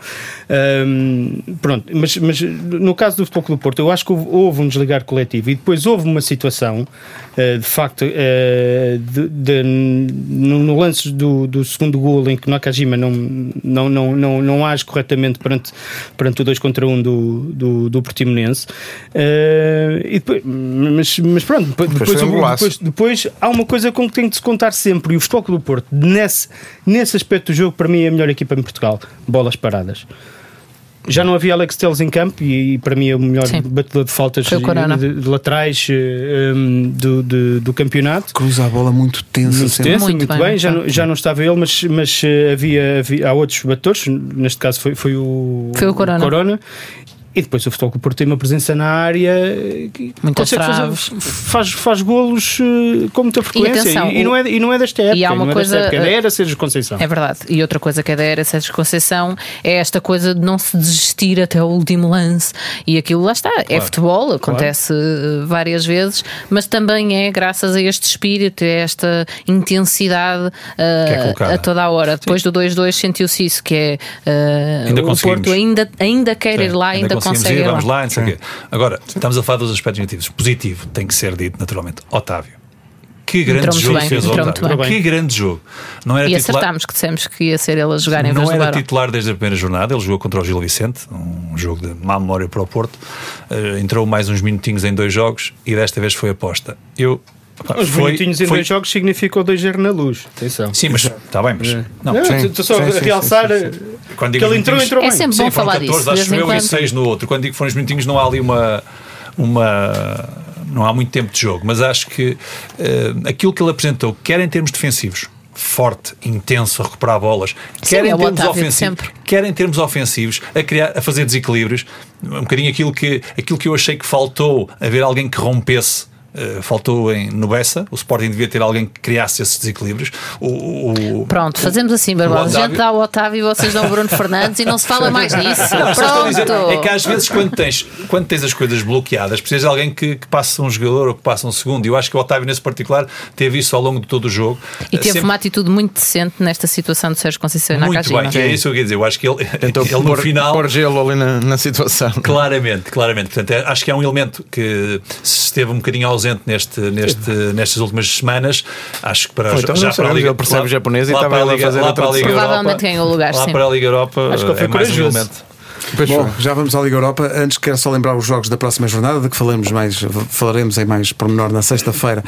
Ahm, pronto, mas, mas no caso do Futebol Clube do Porto, eu acho que houve, houve um desligar coletivo e depois houve uma situação, eh, de facto, eh, de, de- no, no lance do, do segundo gol em que Nakajima não, não, não, não, não age corretamente perante, perante o 2 contra 1 um do, do, do Portimonense. Eh, e depois, mas, mas pronto, depois, Depois depois, um depois, depois há uma coisa com que tem de se contar sempre, e o Futebol Clube do Porto, nesse, nesse aspecto do jogo, para mim é a melhor equipa em Portugal. Bolas paradas. Já não havia Alex Teles em campo e, e para mim é o melhor Sim. batedor de faltas o Corona. de, de laterais eh, um, do, de- do campeonato. Cruza a bola muito tensa Muito tenso, Muito muito, bem, bem, já, não, já não estava ele, mas, mas eh, havia, havia há outros batedores, neste caso foi, foi o, Foi o Corona. E depois o Futebol Clube Porto tem uma presença na área que Muitas consegue fazer, traves. faz, faz golos eh, com muita frequência. atenção, e, não é, e não é desta época. e há uma é coisa, época, eh, era Sérgio Conceição. É verdade. E outra coisa que é da era Sérgio Conceição é esta coisa de não se desistir até o último lance. E aquilo lá está. É futebol, acontece eh, várias vezes, mas também é graças a este espírito, a esta intensidade eh, Que é a toda a hora. Depois do 2-2 sentiu-se isso, que é eh, Ainda o. Porto ainda, ainda quer ir lá, ainda, conseguimos consegue ir, lá. vamos lá, não sei o quê. Agora, estamos a falar dos aspectos negativos. Positivo, tem que ser dito naturalmente. Otávio. Que grande jogo bem, fez o Otávio. Que grande jogo. Não era E titular, acertámos que dissemos que ia ser ele a jogar em não era titular desde a primeira jornada, ele jogou contra o Gil Vicente, um jogo de má memória para o Porto. Eh, entrou mais uns minutinhos em dois jogos e desta vez foi aposta. Eu. Os foi- minutinhos em foi- dois jogos significou 2-0 na luz. Atenção. Sim, mas está bem, mas. Não, Não, sim, estou só sim, a sim, realçar sim, Quando que digo ele entrou, entrou É bem. sempre Sim, bom falar 14, disso. Acho eu, e quando. 6 no outro. Quando digo que foram os minutinhos, não há ali uma. uma não há muito tempo de jogo, mas acho que eh, aquilo que ele apresentou, quer em termos defensivos, forte, intenso, a recuperar bolas, quer é em termos ofensivos, sempre. quer em termos ofensivos, a, criar, a fazer desequilíbrios, um bocadinho aquilo que, aquilo que eu achei que faltou, haver alguém que rompesse. Eh, faltou em, no Bessa, o Sporting devia ter alguém que criasse esses desequilíbrios. O, o- Pronto, fazemos assim, o Barbosa. A gente dá o Otávio e vocês dão o Bruno Fernandes e não se fala mais nisso. Não, a dizer, Pronto. é que às vezes quando tens, quando tens as coisas bloqueadas, precisas de alguém que, que passe um jogador ou que passe um segundo. E eu acho que o Otávio, nesse particular, teve isso ao longo de todo o jogo. E teve Sempre uma atitude muito decente nesta situação de Sérgio Conceição e muito bem, é isso que eu queria dizer. Eu acho que ele, Tentou ele no pôr, final. pôr gelo ali na, na situação. Claramente, claramente. Portanto, é- acho que é um elemento que se esteve um bocadinho ausente neste, neste, nestas últimas semanas. Acho que para Ou então já para a Liga ele percebe lá- japonês e estava para a fazer lá a Liga. Europa- Provavelmente ganhou o lugar, Lá sim. para a Liga Europa Acho que ele foi é mais um corajoso. Bom, já vamos à Liga Europa. Antes quero só lembrar os jogos da próxima jornada, de que falaremos mais, falaremos em mais pormenor na sexta-feira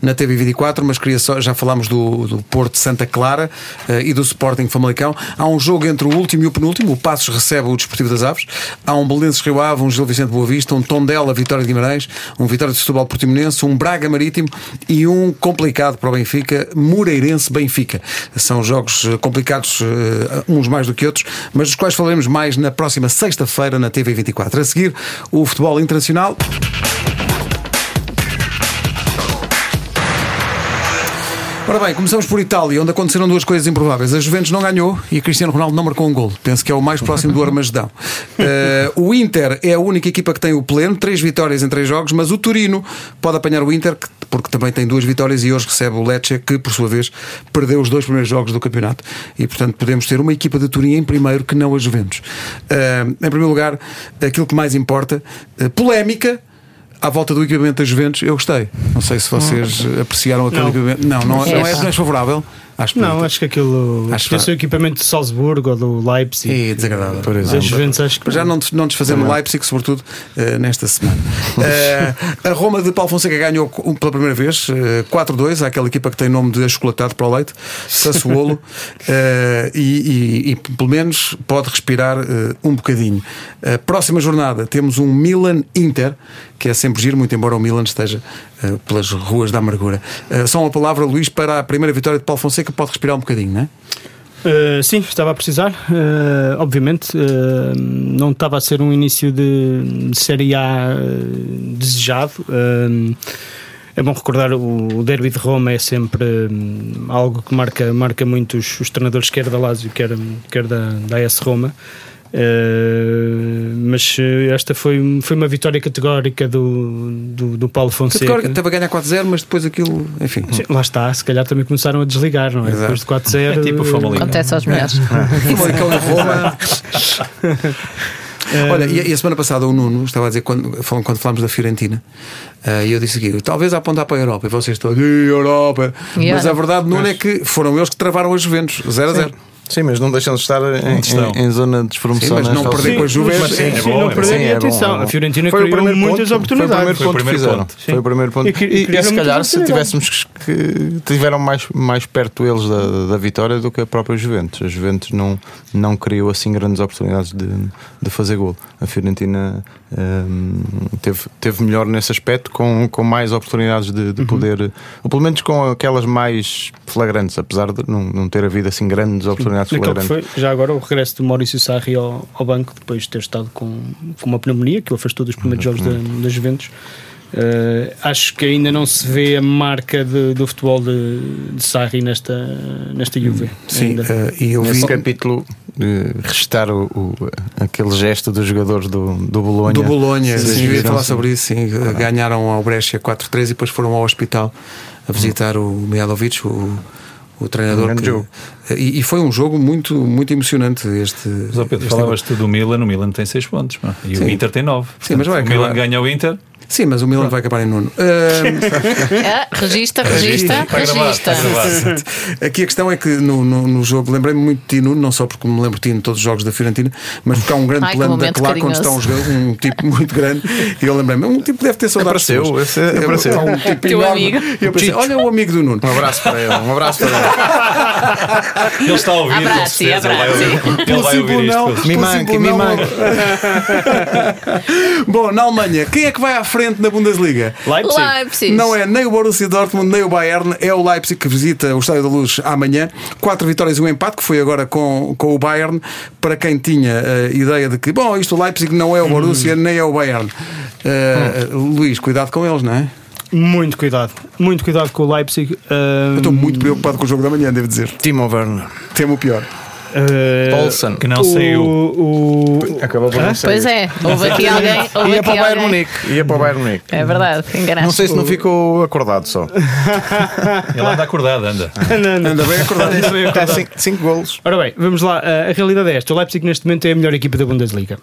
na TV 24, mas queria só, já falámos do, do Porto Santa Clara eh, e do Sporting Famalicão. Há um jogo entre o último e o penúltimo. O Passos recebe o Desportivo das Aves. Há um Belenenses Rio Ave, um Gil Vicente Boa Vista, um Tondela Vitória de Guimarães, um Vitória de Setúbal Portimonense, um Braga Marítimo e um complicado para o Benfica, Moreirense Benfica. São jogos eh, complicados, eh, uns mais do que outros, mas dos quais falaremos mais na próxima sexta-feira na TV 24. A seguir, o futebol internacional. Ora bem, começamos por Itália, onde aconteceram duas coisas improváveis. A Juventus não ganhou e Cristiano Ronaldo não marcou um gol. Penso que é o mais próximo do Armagedão. Eh, o Inter é a única equipa que tem o pleno, três vitórias em três jogos, mas o Turino pode apanhar o Inter, que- porque também tem duas vitórias e hoje recebe o Lecce, que por sua vez perdeu os dois primeiros jogos do campeonato. E portanto podemos ter uma equipa de Turim em primeiro que não a Juventus. Eh, em primeiro lugar, aquilo que mais importa, eh, polémica à volta do equipamento da Juventus, eu gostei. Não sei se vocês apreciaram aquele Não. equipamento. Não, não, não, é, É. não és favorável. Acho que Não, acho que aquilo. Acho que- o equipamento de Salzburgo ou do Leipzig. é desagradável. Por exemplo. Juventus, acho que. Já não, não desfazendo o Leipzig, sobretudo eh, nesta semana. Eh, a Roma de Paulo Fonseca ganhou pela primeira vez eh, 4-2 àquela equipa que tem nome de achocolatado para o leite, Sassuolo, eh, e, e- e pelo menos pode respirar um bocadinho. A próxima jornada temos um Milan-Inter, que é sempre giro, muito embora o Milan esteja pelas ruas da amargura. Eh, só uma palavra, Luís, para a primeira vitória de Paulo Fonseca, pode respirar um bocadinho, não é? Uh, sim, estava a precisar. Uh, obviamente, uh, não estava a ser um início de, de Série A desejado. É bom recordar o, o derby de Roma é sempre um, algo que marca, marca muito os, os treinadores, quer da Lazio, quer, quer da, da AS Roma. Uh, mas uh, esta foi, foi uma vitória categórica do, do, do Paulo Fonseca. Categórica, Estava a ganhar 4-0, mas depois aquilo, enfim. Sim, lá está, se calhar também começaram a desligar, não é? Exato. Depois de 4-0. É tipo o Famalicão. Acontece aos melhores. Famalicão em Roma. Olha, e a, e a semana passada o Nuno estava a dizer, quando, quando falámos da Fiorentina, eh, e eu disse aqui, talvez a apontar para a Europa, e vocês estão, "Ih, Europa. E Mas olha. a verdade, Nuno, é que foram eles que travaram a Juventus, 0 a 0. Sim, mas não deixam de estar em, em- em zona de despromoção. Sim, mas não nesta perder com a Juventus. mas sim, É bom, não é perder Sim, é atenção. bom. A Fiorentina Foi o criou primeiro muitas ponto, oportunidades. Foi o primeiro Foi o ponto que primeiro fizeram. ponto. Sim. Foi o primeiro ponto. E que- E, e e se calhar se tivéssemos que tiveram mais, mais perto eles da, da vitória do que a própria Juventus. A Juventus não, não criou assim grandes oportunidades de, de fazer gol. A Fiorentina teve, teve melhor nesse aspecto, com, com mais oportunidades de, Uhum. de poder, ou pelo menos com aquelas mais flagrantes, apesar de não, não ter havido assim grandes oportunidades flagrantes. foi, já agora, o regresso do Maurício Sarri ao, ao banco, depois de ter estado com, com uma pneumonia que o afastou dos primeiros jogos da, da Juventus. Eh, acho que ainda não se vê a marca de- do futebol de, de Sarri nesta, nesta Juve. Sim, eh, e eu vi. Nesse capítulo, restar o, o- aquele gesto dos jogadores do, do Bolonha. Do Bolonha, Sim, sim, eu ia falar sobre isso. Sim. Ganharam ao Brescia 4-3 e depois foram ao hospital a visitar o Mijalovic, o, o treinador. Um que- jogo. e, e foi um jogo muito, muito emocionante. Este, Mas, Pedro, este falavas tu do Milan, o Milan tem 6 pontos pá, e Sim. o Inter tem 9. Sim, mas vai o Milan acabar. ganha o Inter. Sim, mas o Milan vai acabar em nono. Ah, regista, regista, regista. Aqui a questão é que no, no, no jogo, lembrei-me muito de ti, Nuno, não só porque me lembro de ti em todos os jogos da Fiorentina, mas porque há um grande Ai, plano da claque onde está um, um tipo muito grande e eu lembrei-me, um tipo que deve ter saudades. Apareceu, esse é- apareceu. Há um tipo Teu enorme. amigo. E eu pensei, olha o amigo do Nuno. Um abraço para ele, um abraço para ele. Ele está a ouvir, com Abraço, certeza. Ele vai abraço. ouvir, ele vai ouvir isto. Me manque, me manque. Bom, na Alemanha, quem é que vai à frente na Bundesliga? Leipzig. Leipzig. Não é nem o Borussia Dortmund, nem o Bayern, é o Leipzig que visita o Estádio da Luz amanhã. Quatro vitórias e um empate, que foi agora com, com o Bayern. Para quem tinha a ideia de que, bom, isto o Leipzig não é o Borussia, nem é o Bayern. Uh, Luís, cuidado com eles, não é? Muito cuidado, muito cuidado com o Leipzig. Eu estou muito preocupado com o jogo da manhã, devo dizer. Timo Werner. Temo o pior. Uh, Paulson. Que não o, saiu. O, Acabou por não sair. Pois é, houve aqui alguém. Houve Ia para o Bayern. Munique. Ia para o Bayern Munique. É verdade, enganaste. Não sei se não ficou acordado só. Ele anda acordado, anda. Anda bem acordado. Está 5 golos. Ora bem, vamos lá. Uh, a realidade é esta: o Leipzig neste momento é a melhor equipa da Bundesliga.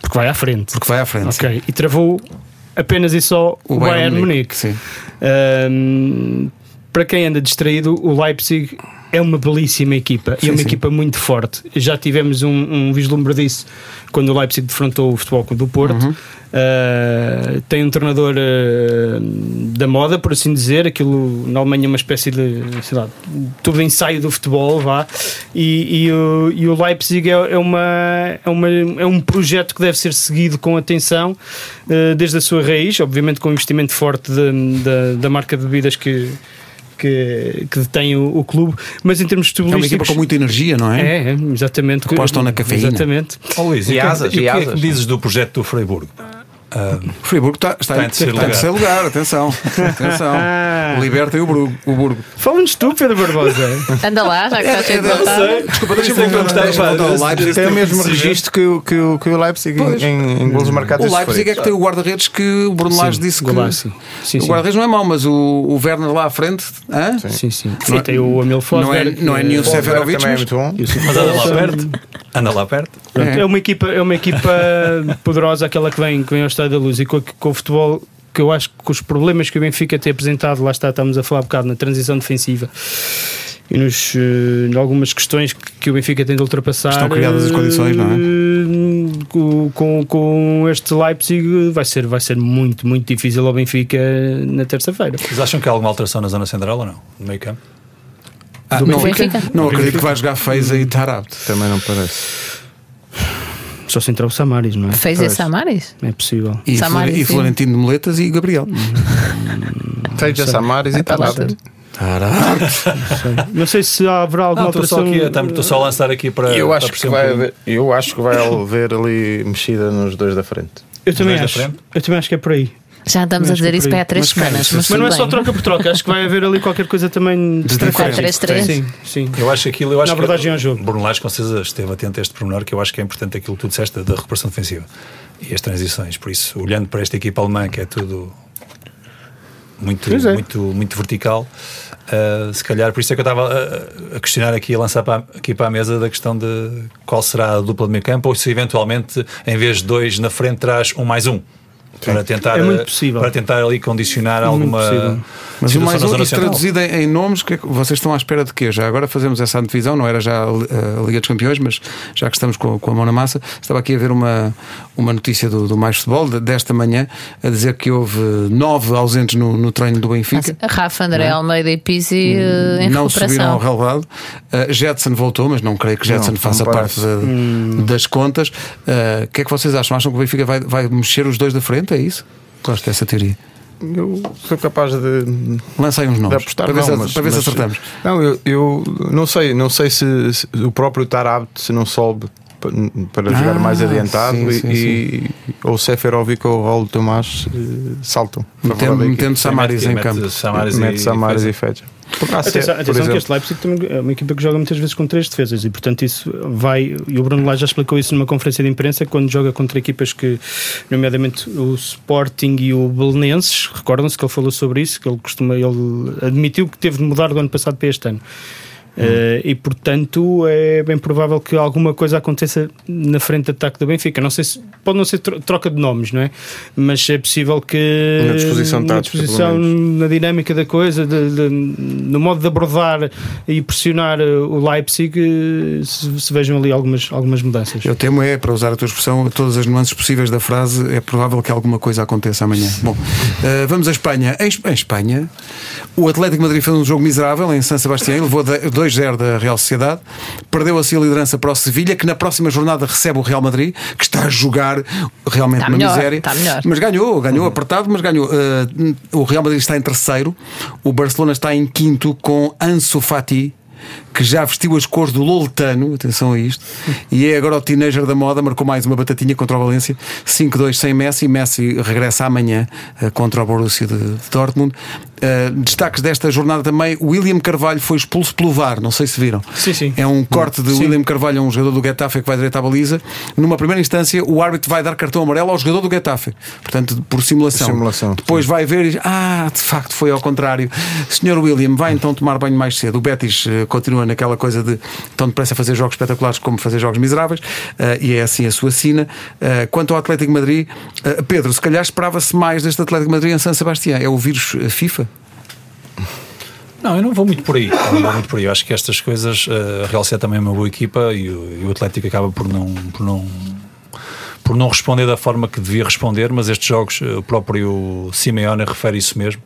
Porque vai à frente. Porque vai à frente. Ok, e travou apenas e só o, Bayern, Munique. Sim. Um, para quem anda distraído, o Leipzig é uma belíssima equipa e é uma sim. equipa muito forte. Já tivemos um, um vislumbre disso quando o Leipzig defrontou o Futebol do Porto. Uhum. Uh, tem um treinador uh, da moda, por assim dizer. Aquilo na Alemanha é uma espécie de, sei lá, tudo ensaio do futebol, vá. E, e o, e o Leipzig é, é uma, é, uma, é um projeto que deve ser seguido com atenção uh, desde a sua raiz, obviamente com um investimento forte de- da, da marca de bebidas que. Que, que detém o, o clube, mas em termos É uma equipa com muita energia, não é? É, é, exatamente. Apostam na cafeína. Exatamente. Ó Luís, E e, o que é que- asas, e o e que é que asas. dizes do projeto do Freiburgo? O Friburgo está, está, Está em terceiro está em lugar. terceiro lugar, atenção. atenção. Libertem o Burgo. O Burgo. Fala-nos tu, Pedro Barbosa. Anda lá, já que está cheio de é, vontade. Desculpa, deixa-me voltar, ao pá, Leipzig. Tem o mesmo registro que, o- que, o- que o Leipzig Pois. em, em golos marcados. O Leipzig é que tem o guarda-redes que o Bruno Lage Sim, disse que. Sim, o guarda-redes não é mau, mas o, o Werner lá à frente. hã? Sim, sim. Não é- E tem o é, Forsberg. não é nenhum Seferovic, também é mas muito bom. e o mas anda lá perto. Anda lá perto. É. é. uma equipa, é uma equipa poderosa, aquela que vem, que vem ao Estádio da Luz e com, com o futebol que eu acho que os problemas que o Benfica tem apresentado, lá está, estamos a falar um bocado na transição defensiva e nos, eh, em algumas questões que, que o Benfica tem de ultrapassar. Estão criadas as condições, não é? Com, com, este Leipzig vai ser, vai ser muito, muito difícil ao Benfica na terça-feira. Vocês acham que há alguma alteração na zona central ou não? No meio campo? Ah, não, Benfica? não acredito que vai jogar Feiza e Tarabt. Também não parece. Só se entrar o Samaris, não é? Fez esse Samaris? É possível. E, Samari, Flore- e sim. Florentino de Moletas e Gabriel. Seja Samaris e lá Tarapte. tudo. Não sei se haverá alguma Não, alteração. aqui, a- estou só a lançar aqui para. Eu para acho, que vai eu acho que vai haver ali mexida nos dois da frente. Eu também acho. frente? Eu também acho que é por aí. Já andamos a que dizer isso para há três Mas, semanas. Mas, Mas não é só troca por troca, acho que vai haver ali qualquer coisa também de diferente. 4-3-3. Sim, sim. Eu acho aquilo, eu acho Na abordagem ao jogo. Bruno Lage com certeza esteve atento a este pormenor, que eu acho que é importante aquilo que tu disseste da recuperação defensiva e as transições. Por isso, olhando para esta equipa alemã, que é tudo muito, é. muito, muito vertical, ah, se calhar, por isso é que eu estava a, a questionar aqui, a lançar para, a- aqui para a mesa da questão de qual será a dupla de meio campo, ou se eventualmente, em vez de dois na frente, traz um mais um. Para tentar, É muito possível. para tentar ali condicionar Muito alguma. Mas o mais um, isso central. traduzido em, em nomes, que é que- vocês estão à espera de quê? Já agora fazemos essa antevisão, não era já a, Liga dos Campeões, mas já que estamos com, com a mão na massa, estava aqui a ver uma, uma notícia do, do Mais Futebol de- desta manhã a dizer que houve nove ausentes no, no treino do Benfica. Rafa, André Almeida e Pizzi eh, em não subiram ao relevado. Uh, Jetson voltou, mas não creio que Jetson não faça parece. parte da- das contas. Uh, O que é que vocês acham? Acham que o Benfica vai, vai mexer os dois da frente? É isso? Gosto dessa teoria. Eu sou capaz de, aí uns nomes apostar para ver, não, se, mas- para ver se mas- acertamos. Não, eu, eu não sei, não sei se, se o próprio Tarapte se não sobe para Ah, jogar mais adiantado sim, e, sim, e- ou Seferovic ou Raul Tomás eh, saltam. Metendo, Samaris em campo. Samaris Mete Samaris e e Fetcher. Atenção, por atenção que este Leipzig também é uma equipa que joga muitas vezes com três defesas e, portanto, isso vai. E o Bruno Lage já explicou isso numa conferência de imprensa quando joga contra equipas que, nomeadamente o Sporting e o Belenenses, recordam-se que ele falou sobre isso, que ele costuma. Ele admitiu que teve de mudar do ano passado para este ano. Eh, e portanto é bem provável que alguma coisa aconteça na frente de ataque do Benfica. Não sei se pode não ser tro- troca de nomes, não é? Mas é possível que Na disposição na tática, disposição, na dinâmica da coisa, de- de- no modo de abordar e pressionar eh, o Leipzig, eh, se, se vejam ali algumas, algumas mudanças. Eu temo é, para usar a tua expressão, todas as nuances possíveis da frase, é provável que alguma coisa aconteça amanhã. Bom, eh, vamos à Espanha. Em, em Espanha, o Atlético de Madrid fez um jogo miserável em San Sebastián, levou de- 2-0 da Real Sociedade, perdeu assim a liderança para o Sevilha, que na próxima jornada recebe o Real Madrid, que está a jogar realmente Está uma melhor, miséria. melhor. Mas ganhou, ganhou apertado, mas ganhou. Eh, o Real Madrid está em terceiro, o Barcelona está em quinto com Ansu Fati. Que já vestiu as cores do Loletano, atenção a isto, e é agora o teenager da moda. Marcou mais uma batatinha contra o Valência, 5-2 sem Messi. Messi regressa amanhã eh, contra o Borussia de, de Dortmund. Eh, destaques desta jornada também: William Carvalho foi expulso pelo VAR, não sei se viram. Sim, sim. É um corte de Sim. William Carvalho, um jogador do Getafe que vai direito à baliza. Numa primeira instância, o árbitro vai dar cartão amarelo ao jogador do Getafe, portanto, por simulação. Simulação, Depois vai ver e diz: Ah, de facto foi ao contrário. Senhor William, vai então tomar banho mais cedo. O Betis eh, continua naquela coisa de tão depressa fazer jogos espetaculares como fazer jogos miseráveis, eh, e é assim a sua sina. Eh, quanto ao Atlético Madrid, eh, Pedro, se calhar esperava-se mais deste Atlético Madrid em San Sebastián. É o vírus FIFA? Não, eu não vou muito por aí. Não vou muito por aí. Eu acho que estas coisas, a Real Sociedade também é uma boa equipa e o, Atlético acaba por não, por não por não responder da forma que devia responder, mas estes jogos, o próprio Simeone refere isso mesmo.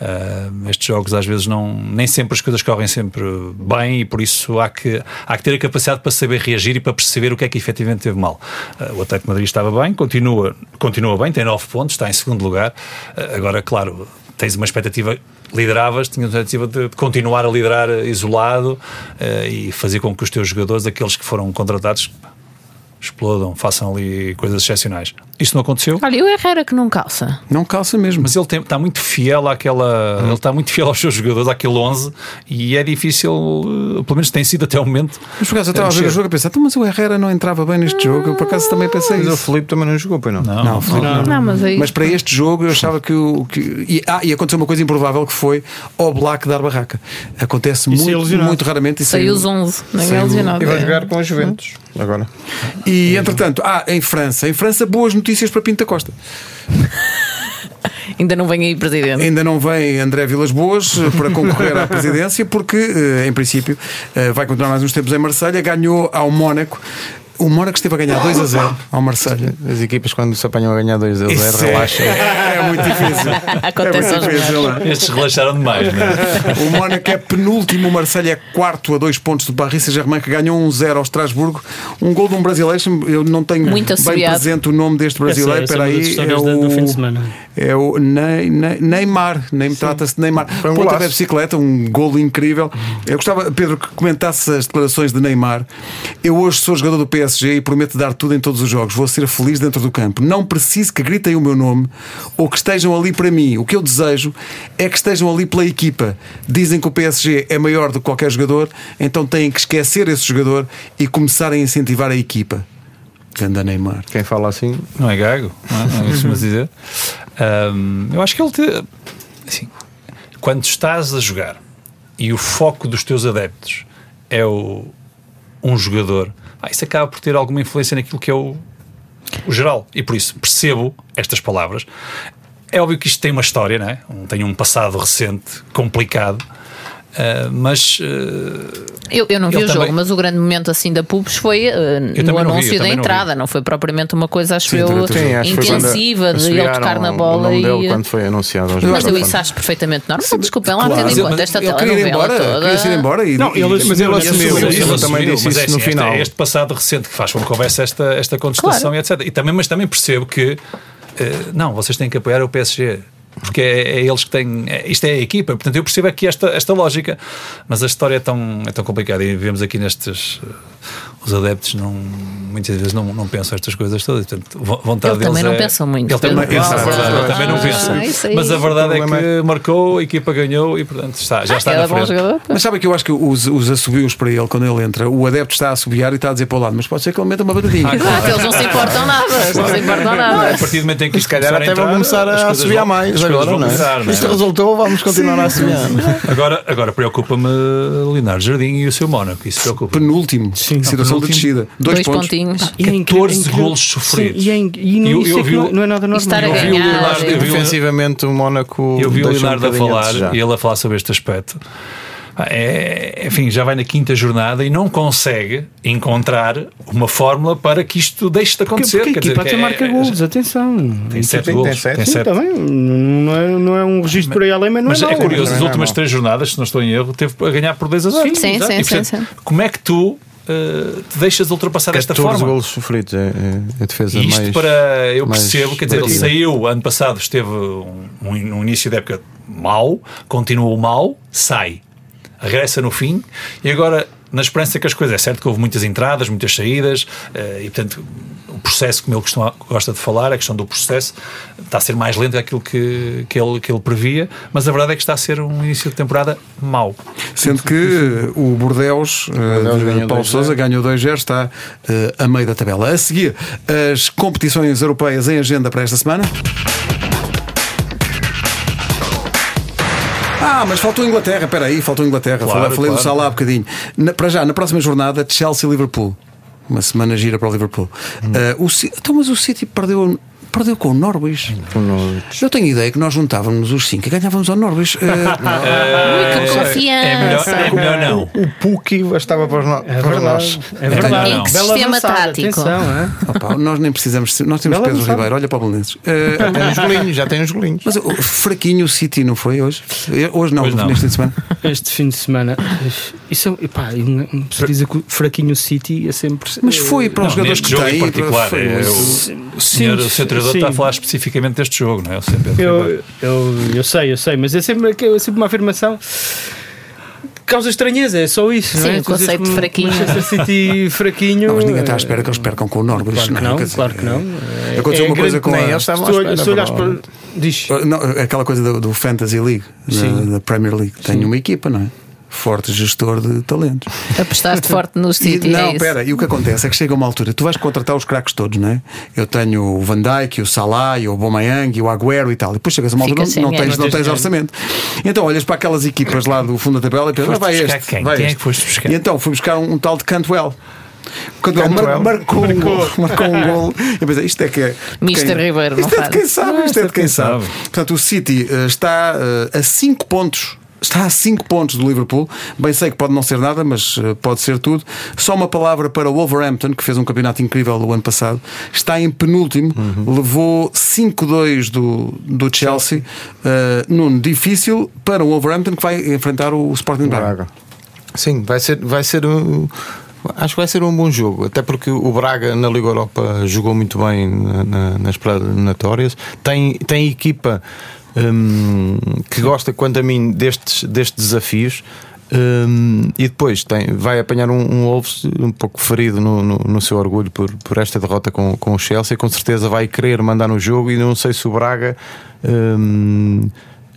Eh, estes jogos às vezes não nem sempre as coisas correm sempre bem e por isso há que, há que ter a capacidade para saber reagir e para perceber o que é que efetivamente teve mal. Eh, o Atlético Madrid estava bem, continua, continua bem, tem 9 pontos, está em segundo lugar. Eh, agora, claro, tens uma expectativa lideravas, tinhas uma expectativa de, de continuar a liderar isolado e fazer com que os teus jogadores, aqueles que foram contratados, explodam, façam ali coisas excepcionais. Isto não aconteceu. Olha, e o Herrera que não calça. Não calça mesmo. Mas ele tem- está muito fiel àquela. Ele está muito fiel aos seus jogadores, àquele 11, e é difícil, eh, pelo menos tem sido até o momento. Mas por acaso eu estava a ver o jogo a pensar, "Então, mas o Herrera não entrava bem neste jogo. Eu por acaso também pensei Mas o isso. Felipe também não jogou, pois não? Não, Não, Filipe, não. Não, mas aí. Mas para este jogo eu achava que o. Que, e, ah, e aconteceu uma coisa improvável que foi o Black dar barraca. Acontece E muito, muito raramente. E Saiu os 11, ninguém é. E vai É. jogar com os Juventus agora. E entretanto, ah, em França. Em França, boas notícias para Pinta Costa. Ainda não vem aí presidente. Ainda não vem André Vilas Boas eh, para concorrer à presidência, porque, eh, em princípio, eh, vai continuar mais uns tempos em Marselha. Ganhou ao Mónaco. O Mónaco esteve a ganhar 2 a 0 ao Marselha. As equipas, quando se apanham a ganhar 2 a 0, Isso é, relaxam. é muito difícil. Acontece é muito difícil, é? Estes relaxaram demais, não é? O Mónaco é penúltimo, o Marselha é quarto a dois pontos do Paris Saint-Germain que ganhou um 0 ao Estrasburgo. Um gol de um brasileiro, eu não tenho Muito bem assobiado. presente o nome deste brasileiro. É Espera aí, é semana. é o Ney- Ney- Neymar, nem trata-se de Neymar. Foi um Ponta da bicicleta, um golo incrível. Eu gostava, Pedro, que comentasse as declarações de Neymar. Eu hoje sou jogador do PSG e prometo dar tudo em todos os jogos. Vou ser feliz dentro do campo. Não preciso que gritem o meu nome ou que estejam ali para mim. O que eu desejo é que estejam ali pela equipa. Dizem que o PSG é maior do que qualquer jogador, então têm que esquecer esse jogador e começar a incentivar a equipa. Ganda Neymar. Quem fala assim, Não é gago, não é? Não é dizer. Ahm, eu acho que ele te, assim, quando estás a jogar e o foco dos teus adeptos é o, um jogador, ah, isso acaba por ter alguma influência naquilo que é o, o geral. E por isso percebo estas palavras. É óbvio que isto tem uma história, não é? Tem um passado recente, complicado. Ah, mas ah, Eu, eu não vi o jogo, também- mas o grande momento assim da Pubs foi eh, no não vi, anúncio da também não entrada, não, foi propriamente uma coisa, acho Sim, eu. Sim, acho intensiva de ele tocar na bola e. quando foi anunciado aos Mas eu isso acho perfeitamente normal. Desculpem lá, Claro. tendo Mas em conta esta ele queria ir telenovela embora, toda. queria ir embora e, Não, e- ele Mas ele assumiu Ele também disse é isso no assim, este- final. É este passado recente que faz com que houvesse esta, esta contestação e etc. E também, mas também percebo que eh, não, vocês têm que apoiar o PSG. Porque é, é eles que têm. é- isto é a equipa, portanto eu percebo aqui esta, esta lógica, mas a história é tão, é tão complicada e vemos aqui nestes. Os adeptos não, muitas vezes não, não pensam estas coisas todas, portanto, vo- vontade Ele também não é- pensa muito, Ele também não Pedro. pensa, é Ah, verdade, ele também não ah, pensa. aí. Mas a verdade é que marcou, a equipa ganhou e portanto está, já está Ele na é bom frente. jogador. Mas sabe que eu acho que os, os assobios para ele, quando ele entra, o adepto está a assobiar e está a dizer para o lado, mas pode ser que ele meta uma batadinha. Exato, eles não se importam nada. Eles não se importam Não, nada. a partir do momento em que isto Se calhar até vão começar a assobiar mais agora, não é? não é? Isto resultou, vamos continuar a assobiar. Agora, agora preocupa-me Leonardo Jardim e o seu Mónaco. Isso preocupa. Penúltimo, Sim. situação de descida. Dois, Dois pontos. pontinhos. E é incrível- 14 incrível. golos sofridos. Sim, e, é inc- e não, Eu- isso eu é que vi não, é nada normal. estar a Eu vi o Leonardo, eu vi o- Defensivamente, o Mónaco. Eu vi o deixa um Leonardo a falar e ele a falar sobre este aspecto. Ah, É, enfim, já vai na quinta jornada e não consegue encontrar uma fórmula para que isto deixe de Porque, acontecer. porque a Quer dizer, equipa que até é- marca golos, atenção. Tem sete tem golos. sete. Tem Sim, sete. bem. Não é, não é um registro por aí além, mas não Mas é, é curioso, as é últimas três jornadas, se não estou em erro, teve a ganhar por 2 a 0. Sim, sim, E, portanto, sim, sim. Como é que tu eh, te deixas ultrapassar desta 14 forma? golos sofridos. É, é a defesa E isto mais. para. Eu percebo, quer dizer, ele batida. saiu ano passado, esteve um, um, no início da época mau, continuou mau, sai, regressa no fim e agora. Na esperança que as coisas. É certo que houve muitas entradas, muitas saídas, eh, e portanto o processo, como ele costuma, gosta de falar, a questão do processo, está a ser mais lento daquilo que, que, ele, que ele previa, mas a verdade é que está a ser um início de temporada mau. Sendo que o Bordeus, eh, Bordeaux de ganhou Paulo 2-0. Sousa ganhou 2-0, está eh, a meio da tabela. A seguir, as competições europeias em agenda para esta semana. Ah, mas faltou a Inglaterra, espera aí, faltou a Inglaterra. Claro, falei falei do claro. Salah há bocadinho. Na- para já, na próxima jornada, Chelsea-Liverpool. Uma semana gira para o Liverpool. Hum. Eh, o então, mas o City perdeu Perdeu com o Norwich. No- Eu tenho ideia que nós juntávamos os cinco e ganhávamos ao Norwich. Eh, Ui, que confiança. É melhor, é melhor não. O Puki bastava para, no- É para nós. É verdade. Em que Bela sistema tático? Atenção, é? opá, nós nem precisamos. Nós temos Bela Pedro avançada. Ribeiro, olha para o Belenenses. Eh, Já tem os golinhos, já tem os golinhos. mas o fraquinho o City não foi hoje? Hoje não, não. neste fim de semana. Este fim de semana. Isso é. Pá, não se dizer que o fraquinho City é sempre. Mas foi para os Não, jogadores que têm. em particular, foi- é, o, o senhor, o senhor treinador sim. está a falar especificamente deste jogo, não é? Pedro Ribeiro. Eu, eu, eu sei, eu sei, mas é sempre, é sempre uma afirmação. Causa estranheza, é só isso. Sim, não é? o conceito de fraquinho. Manchester City fraquinho. Não, mas ninguém está à espera que eles percam com o Norwich. Claro que é? não, Quer dizer, claro que não. É- Aconteceu é uma coisa com Nem a- eles estavam à espera. olhas para- para. Diz. Não, aquela coisa do, do Fantasy League, da, da Premier League. Tem uma equipa, não é? Forte gestor de talentos. Apostaste forte no E, City. não, é isso. espera, e o que acontece é que chega uma altura, tu vais contratar os craques todos, não é? Eu tenho o Van Dijk, o Salah, o Aubameyang, e o Agüero e tal. E depois chegas a uma altura não, não tens, não Não tens orçamento. Então olhas para aquelas equipas lá do fundo da tabela e pensas, ah, vai este. quem? vai Quem é este. que foste buscar? E então fui buscar um, um tal de Cantwell. Cantwell mar- Cantwell. marcou, um gol, marcou um gol. Eu pensei, isto é que é. Mr. Ribeiro, não Isto é de quem sabe, isto é de quem sabe. sabe. Portanto, o City eh, está eh, a 5 pontos. Está a 5 pontos do Liverpool. Bem sei que pode não ser nada, mas eh, pode ser tudo. Só uma palavra para o Wolverhampton, que fez um campeonato incrível o ano passado. Está em penúltimo, levou 5-2 do, do Chelsea. Eh, Nuno, difícil para o Wolverhampton que vai enfrentar o Sporting Braga. Braga. Sim, vai ser, vai ser um, acho que vai ser um bom jogo, até porque o Braga na Liga Europa jogou muito bem na- na- nas preliminatórias, tem, tem equipa hum, que gosta, quanto a mim, destes, destes desafios. hum, e depois tem, vai apanhar um, um Wolves um pouco ferido no, no, no seu orgulho por, por esta derrota com, com o Chelsea. Com certeza vai querer mandar no jogo e não sei se o Braga hum,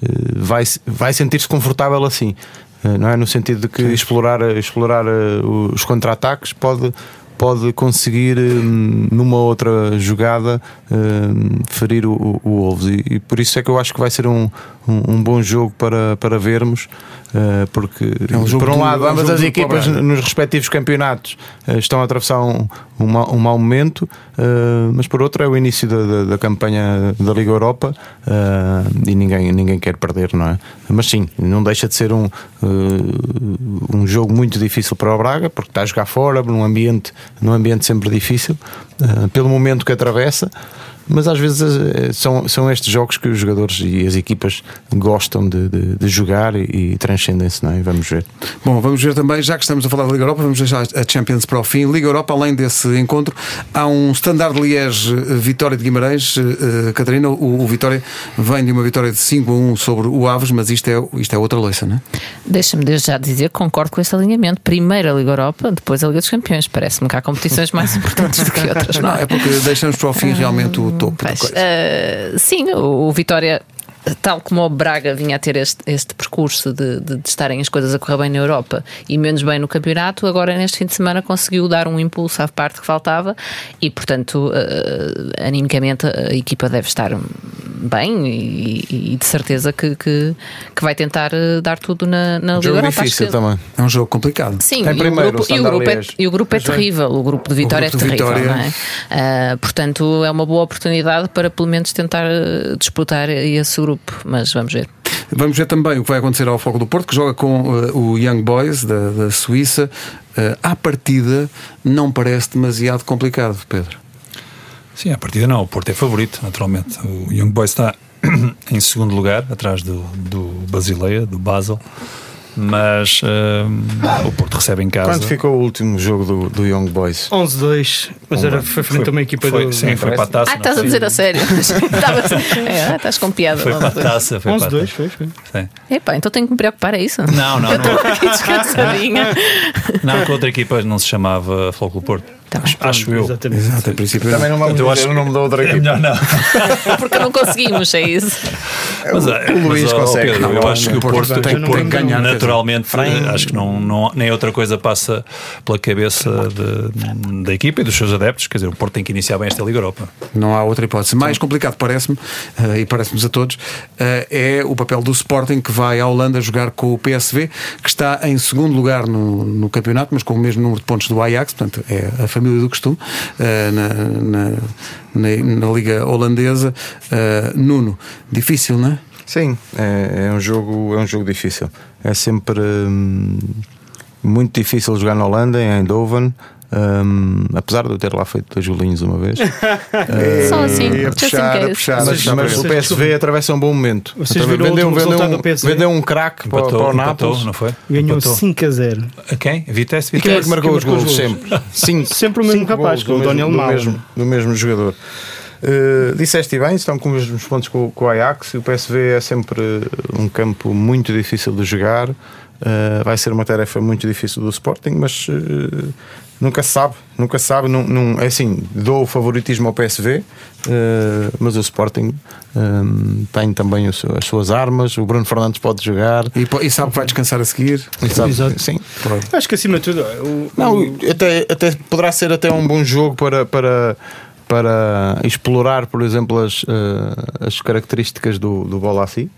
eh, vai, vai sentir-se confortável assim. Eh, Não é? No sentido de que explorar, explorar eh, os contra-ataques pode, pode conseguir hum, numa outra jogada hum, ferir o, o, Wolves. E, e por isso é que eu acho que vai ser um, um, um bom jogo para, para vermos. eh, porque É um por um lado é um ambas jogo as equipas nos respectivos campeonatos eh, estão a atravessar um, um, mau, um mau momento, eh, mas por outro é o início da, da, da campanha da Liga Europa eh, e ninguém, ninguém quer perder, não é? Mas sim, não deixa de ser um, eh, um jogo muito difícil para o Braga, porque está a jogar fora, num ambiente, num ambiente sempre difícil, eh, pelo momento que atravessa. Mas às vezes eh, são, são estes jogos que os jogadores e as equipas gostam de, de, de jogar e, e transcendem-se, não é? Vamos ver. Bom, vamos ver também, já que estamos a falar da Liga Europa, vamos deixar a Champions para o fim. Liga Europa, além desse encontro, há um Standard de Liège eh, Vitória de Guimarães. Eh, Catarina, o, o Vitória vem de uma vitória de 5 a 1 sobre o Aves, mas isto é, isto é outra leiça, não é? Deixa-me desde já dizer que concordo com esse alinhamento. Primeiro a Liga Europa, depois a Liga dos Campeões. Parece-me que há competições mais importantes do que outras, não Não, é? é porque deixamos para o fim realmente o topo da coisa. eh, sim, o, o Vitória, tal como o Braga vinha a ter este, este percurso de, de, de estarem as coisas a correr bem na Europa e menos bem no campeonato, agora neste fim de semana conseguiu dar um impulso à parte que faltava e, portanto, eh, animicamente a equipa deve estar bem e, e de certeza que, que, que vai tentar eh, dar tudo na, na Liga Jogo Europa. Acho difícil que- também. É um jogo complicado. Sim, Tem e, primeiro o grupo, e, o Standard grupo é, e o grupo é terrível. O grupo de Vitória grupo de é terrível, Vitória- não é? Ah, portanto, é uma boa oportunidade para pelo menos tentar eh, disputar esse grupo. Mas vamos ver. Vamos ver também o que vai acontecer ao Foco do Porto, que joga com eh, o Young Boys da, da Suíça. Eh, à partida, não parece demasiado complicado, Pedro. Sim, a partida não. O Porto é favorito, naturalmente. O Young Boys está em segundo lugar, atrás do, do Basileia, do Basel. Mas hum, o Porto recebe em casa. Quando ficou o último jogo do, do Young Boys? 11-2, mas era, foi frente a uma equipa foi, do. Sim, foi para a taça. Ah, não estás a foi? dizer a sério? É, estás com piada. Foi para a taça. Foi para a 11-2, taça. foi, foi. Sim. Epá, então tenho que me preocupar, é isso? Não, não, Eu estou não. aqui descansadinha. Não, que a outra equipa não se chamava Flóculo Porto. Tá. Acho eu. Exatamente. Exato, em princípio. Também não vamos Eu acho o nome da outra É equipa. melhor não. Porque não conseguimos, é isso. Mas, é, o Luís mas, consegue. Pedro, eu Não, acho que o Porto, tem- o tem Porto que ganhar, quer naturalmente, acho que não, não, nem outra coisa passa pela cabeça de- da equipa e dos seus adeptos. Quer dizer, o Porto tem que iniciar bem esta Liga Europa. Não há outra hipótese. Mais complicado, parece-me, eh, e parece-nos a todos, eh, é o papel do Sporting que vai à Holanda jogar com o PSV, que está em segundo lugar no, no campeonato, mas com o mesmo número de pontos do Ajax, portanto é a família do costume eh, na, na, na- Liga Holandesa. Eh, Nuno, difícil, não é? Sim, é, é um jogo, é um jogo difícil. É sempre hum, muito difícil jogar na Holanda, em Eindhoven. Hum, apesar de eu ter lá feito dois golinhos uma vez, Só assim, a in puxar, a case. puxar, mas, puxar mas o. PSV atravessa um bom momento. Vocês viram o vendeu, vendeu, um, do PSV? vendeu um craque para, para o empatou, Nápoles. não foi? Ganhou Empatou. 5 a 0. A quem? Vitesse? Quem é Vitesse? que marcou os gols golos? sempre? Cinco, Sempre o mesmo cinco rapaz, o Daniel do Malm. mesmo, do mesmo jogador. Uh, disseste bem, estão com os mesmos pontos com, com o Ajax. O PSV é sempre um campo muito difícil de jogar. Uh, vai ser uma tarefa muito difícil do Sporting, mas uh, nunca se sabe. Nunca se sabe. Não, não- é assim, dou o favoritismo ao PSV, uh, mas o Sporting um, tem também o seu- as suas armas. O Bruno Fernandes pode jogar. E, e sabe que vai descansar a seguir. E sabe- Exato. sim, Acho que acima de tudo, o, não, o- até, até poderá ser até um bom jogo para, para, para explorar, por exemplo, as, eh, as características do, do Bolassi,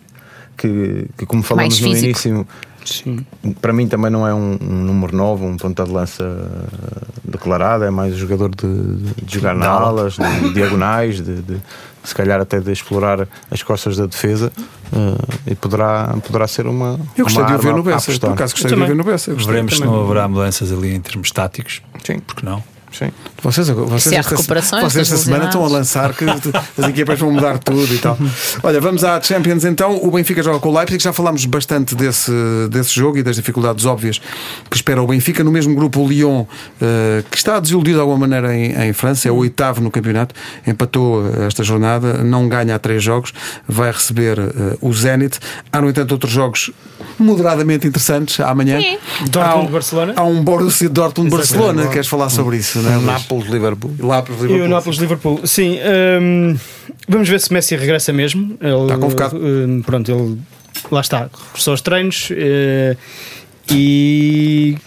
que, que como falamos no início, sim. para mim também não é um, um número 9, um ponta de lança declarado, é mais um jogador de, de jogar na alas, de diagonais, de, de- se calhar até de explorar as costas da defesa eh, e poderá, poderá ser uma. Eu gostei uma de o ver no a Bessa. Por acaso gostei de o ver no Bessa. Veremos se não haverá mudanças ali em termos táticos. Sim, Porque não? Sim. Vocês, vocês, há esta, vocês esta semana estão a lançar que as equipas vão mudar tudo e tal. Olha, vamos à Champions então. O Benfica joga com o Leipzig. Já falámos bastante desse, desse jogo e das dificuldades óbvias que espera o Benfica. No mesmo grupo, o Lyon, eh, que está desiludido de alguma maneira em, em França, é o oitavo no campeonato, empatou eh, esta jornada, não ganha há três jogos, vai receber eh, o Zenit. Há, no entanto, outros jogos moderadamente interessantes amanhã. Sim. Dortmund, Há um- Barcelona. Há um Borussia Dortmund-Barcelona. Queres falar sobre isso? Não é, Luís? Nápoles, Liverpool. Lá para o E Liverpool. o Nápoles Liverpool, sim. hum, vamos ver se Messi regressa mesmo. Ele, Está convocado. hum, pronto, ele lá está, regressou aos treinos eh, e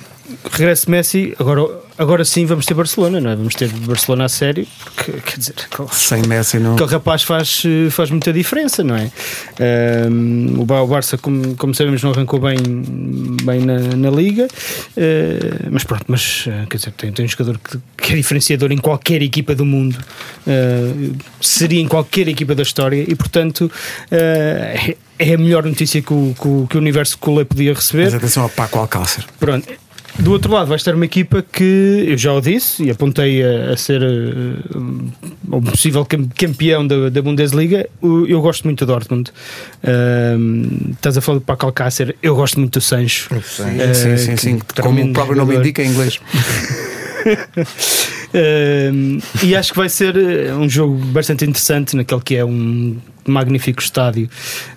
regressa Messi. Agora, agora sim vamos ter Barcelona, não é? Vamos ter Barcelona a sério, porque quer dizer, aquele, Sem Messi não. aquele rapaz faz, faz muita diferença, não é? Hum, o Ba- o Barça, como, como sabemos, não arrancou bem, bem na, na liga, eh, mas pronto, mas eh, quer dizer, tem, tem um jogador que, que é diferenciador em qualquer equipa do mundo, eh, seria em qualquer equipa da história e, portanto, eh, é a melhor notícia que o, que o, que o universo Colé podia receber. Mas atenção ao Paco Alcácer. Pronto. Do outro lado, vai estar uma equipa que eu já o disse e apontei a, a ser eh, um possível cam- campeão da, da Bundesliga. O- Eu gosto muito do Dortmund. Ahm, estás a falar do Paco Alcácer, eu gosto muito do Sancho. Sim, Eh, sim, sim, que sim. Como o próprio nome indica em inglês. E acho que vai ser eh, um jogo bastante interessante naquele que é um magnífico estádio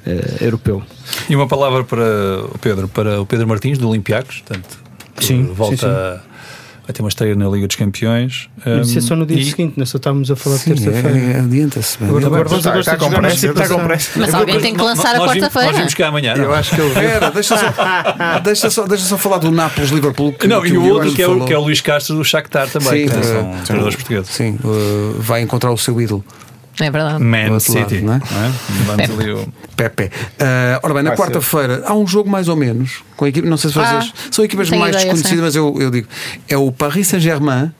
eh, europeu. E uma palavra para o Pedro, para o Pedro Martins, do Olympiacos, portanto, Sim, volta sim, sim. A, ter uma estreia na Liga dos Campeões. Mas isso é só no dia e- seguinte, não só estávamos a falar de Sim, terça-feira. é, é, adianta-se. Agora, agora Está, vamos agora está que com jogar na pressa, está com situação. pressa. Mas alguém tem que lançar a nós vimos- Nós quarta-feira. vimos cá amanhã. Eu não? acho que ele Espera, deixa só, deixa, só, deixa só falar do Nápoles-Liverpool. que- Não, que e o outro que é o, que é o Luís Castro do Shakhtar também, Sim, que eh, são treinadores portugueses. Sim, uh, vai encontrar o seu ídolo, É verdade. Man outro lado, City, não é? é? Vamos ali o- Pepe. Uh, ora bem, na quarta-feira há um jogo mais ou menos com a equipe, não sei se vocês Ah, são equipas mais ideia, desconhecidas, mas eu, eu digo, é o Paris Saint-Germain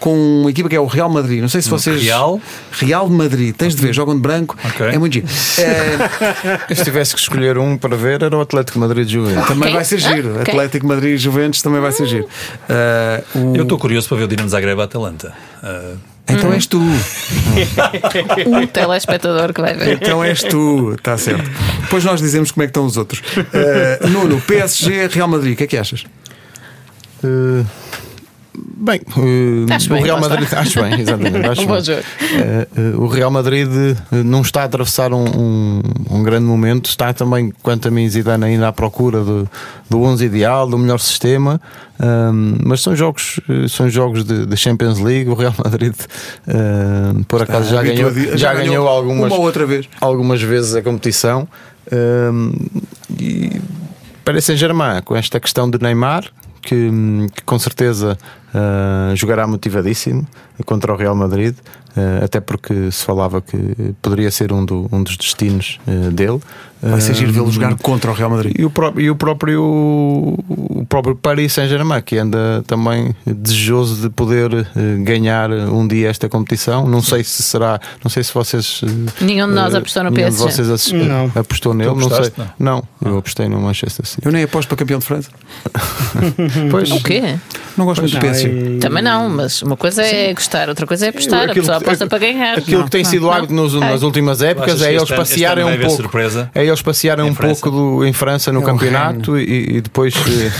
com uma equipa que é o Real Madrid. Não sei se vocês. Real? Real Madrid, tens de ver, jogam de branco, Ok. é muito giro. É, Se tivesse que escolher um para ver, era o Atlético Madrid Juventus. também Ok. vai ser giro. Ok. Atlético Madrid Juventus também vai ser giro. Uh, o- Eu estou curioso para ver o Dinamo Zagreb a Atalanta. Ah, Então és tu. O telespectador que vai ver. Então és tu, está certo. Depois nós dizemos como é que estão os outros. Uh, Nuno, PSG, Real Madrid, o que é que achas? Uh, bem, uh, Acho o bem, Real. Madrid. Acho bem, exatamente. Acho Um bem. Uh, uh, o Real Madrid não está a atravessar um, um, um grande momento. Está também, quanto a mim, Zidane ainda à procura do, do 11 ideal, do melhor sistema. Um, mas são jogos, são jogos de, de Champions League. O Real Madrid, uh, por acaso, já, ganhou, já ganhou algumas, Uma ou outra vez. algumas vezes a competição. Um, e Paris Saint-Germain, com esta questão de Neymar, que, que com certeza Uh, jogará motivadíssimo contra o Real Madrid, uh, até porque se falava que poderia ser um, do- um dos destinos uh, dele. Vai ser giro vê-lo jogar contra o Real Madrid. e o, pró- e o próprio o próprio Paris Saint-Germain que anda também desejoso de poder ganhar um dia esta competição não sei se será não sei se vocês Nenhum de nós apostou no nenhum de PSG. vocês Não. apostou nele não sei apostaste, não eu apostei no Manchester City Eu nem aposto para campeão de França. pois O quê? Não gosto muito do Não, PSG. É- Também não, mas uma coisa é gostar, outra coisa é apostar. A Aquilo pessoa que- aposta para ganhar. aquilo que tem sido não. hábito nos- nas Ai. últimas épocas achas é que eles este ano- este passearem um pouco surpresa? é eles passearem Em um França? pouco do, em França no É campeonato e, e depois eh,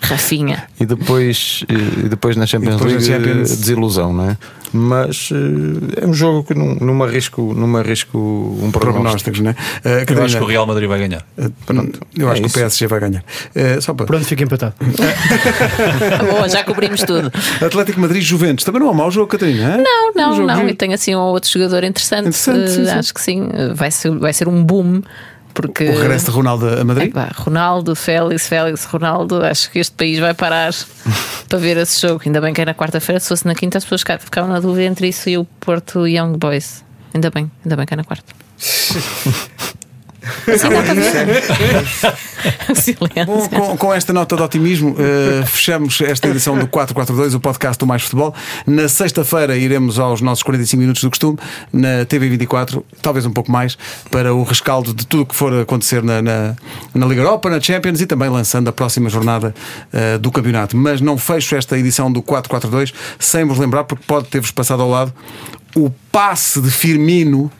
Rafinha. e depois e depois na Champions depois League Champions. eh, desilusão, não é? Mas eh, é um jogo que não, não me arrisco, não me arrisco um prognóstico. Prognósticos, não é? Uh, Eu acho que o Real Madrid vai ganhar. uh, pronto, eu É acho que isso. o PSG vai ganhar. Uh, só para. Pronto, fica empatado. Boa, já cobrimos tudo. Atlético Madrid Juventus. Também não é um mau jogo, Catarina. hã? Não, Um não, jogo não. E tem assim um outro jogador interessante. Interessante, sim, Eh, sim. Acho que sim. Eh, Vai ser, vai ser um boom. Porque. O regresso de Ronaldo a Madrid. Epá, Ronaldo, Félix, Félix, Ronaldo, acho que este país vai parar para ver esse jogo. Ainda bem que é na quarta-feira, se fosse na quinta, as pessoas fica- ficavam na dúvida entre isso e o Porto Young Boys. Ainda bem, ainda bem que é na quarta. Bom, com, com esta nota de otimismo, eh, fechamos esta edição do 442, o podcast do Mais Futebol. Na sexta-feira iremos aos nossos 45 minutos do costume, na TV24, talvez um pouco mais, para o rescaldo de tudo o que for acontecer na, na, na Liga Europa, na Champions e também lançando a próxima jornada eh, do campeonato. Mas não fecho esta edição do 442 sem vos lembrar, porque pode ter-vos passado ao lado, o passe de Firmino.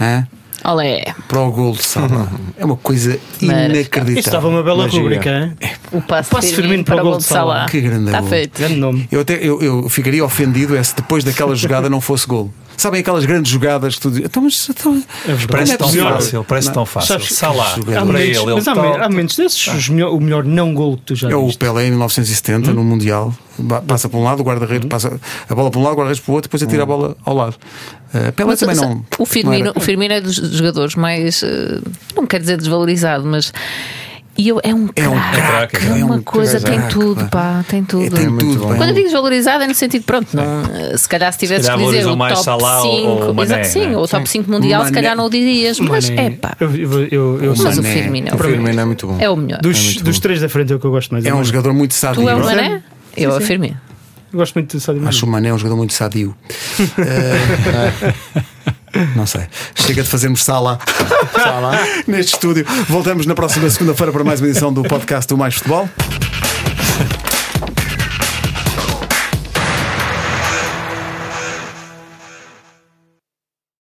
hã? Olé, para o gol de Salah. É uma coisa inacreditável. Isto estava uma bela Magia. rubrica, hein? o passe, Passe de Firmino Firmino para o gol de Salah. Que grande Está gol. feito. Grande nome. Eu, até, eu, eu ficaria ofendido é se depois daquela jogada não fosse gol. Sabem aquelas grandes jogadas que tu dizes, então, mas, então, Parece Como é tão possível? fácil, parece Não. tão fácil. Sabes- Salah, Há para ele, momentos, ele mas há, momentos desses, os melhor- o melhor não gol que tu já é o. Pelé em 1970 no Mundial. Passa para um lado, o guarda-redes passa a bola para um lado, o guarda-redes para o outro, depois atira a bola ao lado. Uh, Pelé Mas, também não. o, Firmino, não o Firmino é dos jogadores mais. eh, não quero dizer desvalorizado, mas. E eu, é um É um craque. craque, É é uma um coisa, tem craque, tudo, pá. pá, tem tudo. É, tem tudo. Quando eu digo desvalorizado é no sentido, pronto, não, eh, se calhar se tivesses calhar que dizer valorizam o top Salah 5, ou- ou Mané, exato, sim, né? o top 5 mundial, se calhar não o dirias, mas Mané, é pá. Eu, eu, eu, eu O sou- Mas o. Firmino é O o, Firmino é muito bom. é o melhor. dos, três da frente é o que eu gosto mais. É um jogador muito sadio. Tu é o não Mané? Eu a Firmino. Eu gosto muito de Sadio Mané. Acho o Mané um jogador muito sadio. Eh, não sei. Chega de fazermos sala neste estúdio. Voltamos na próxima segunda-feira para mais uma edição do podcast do Mais Futebol.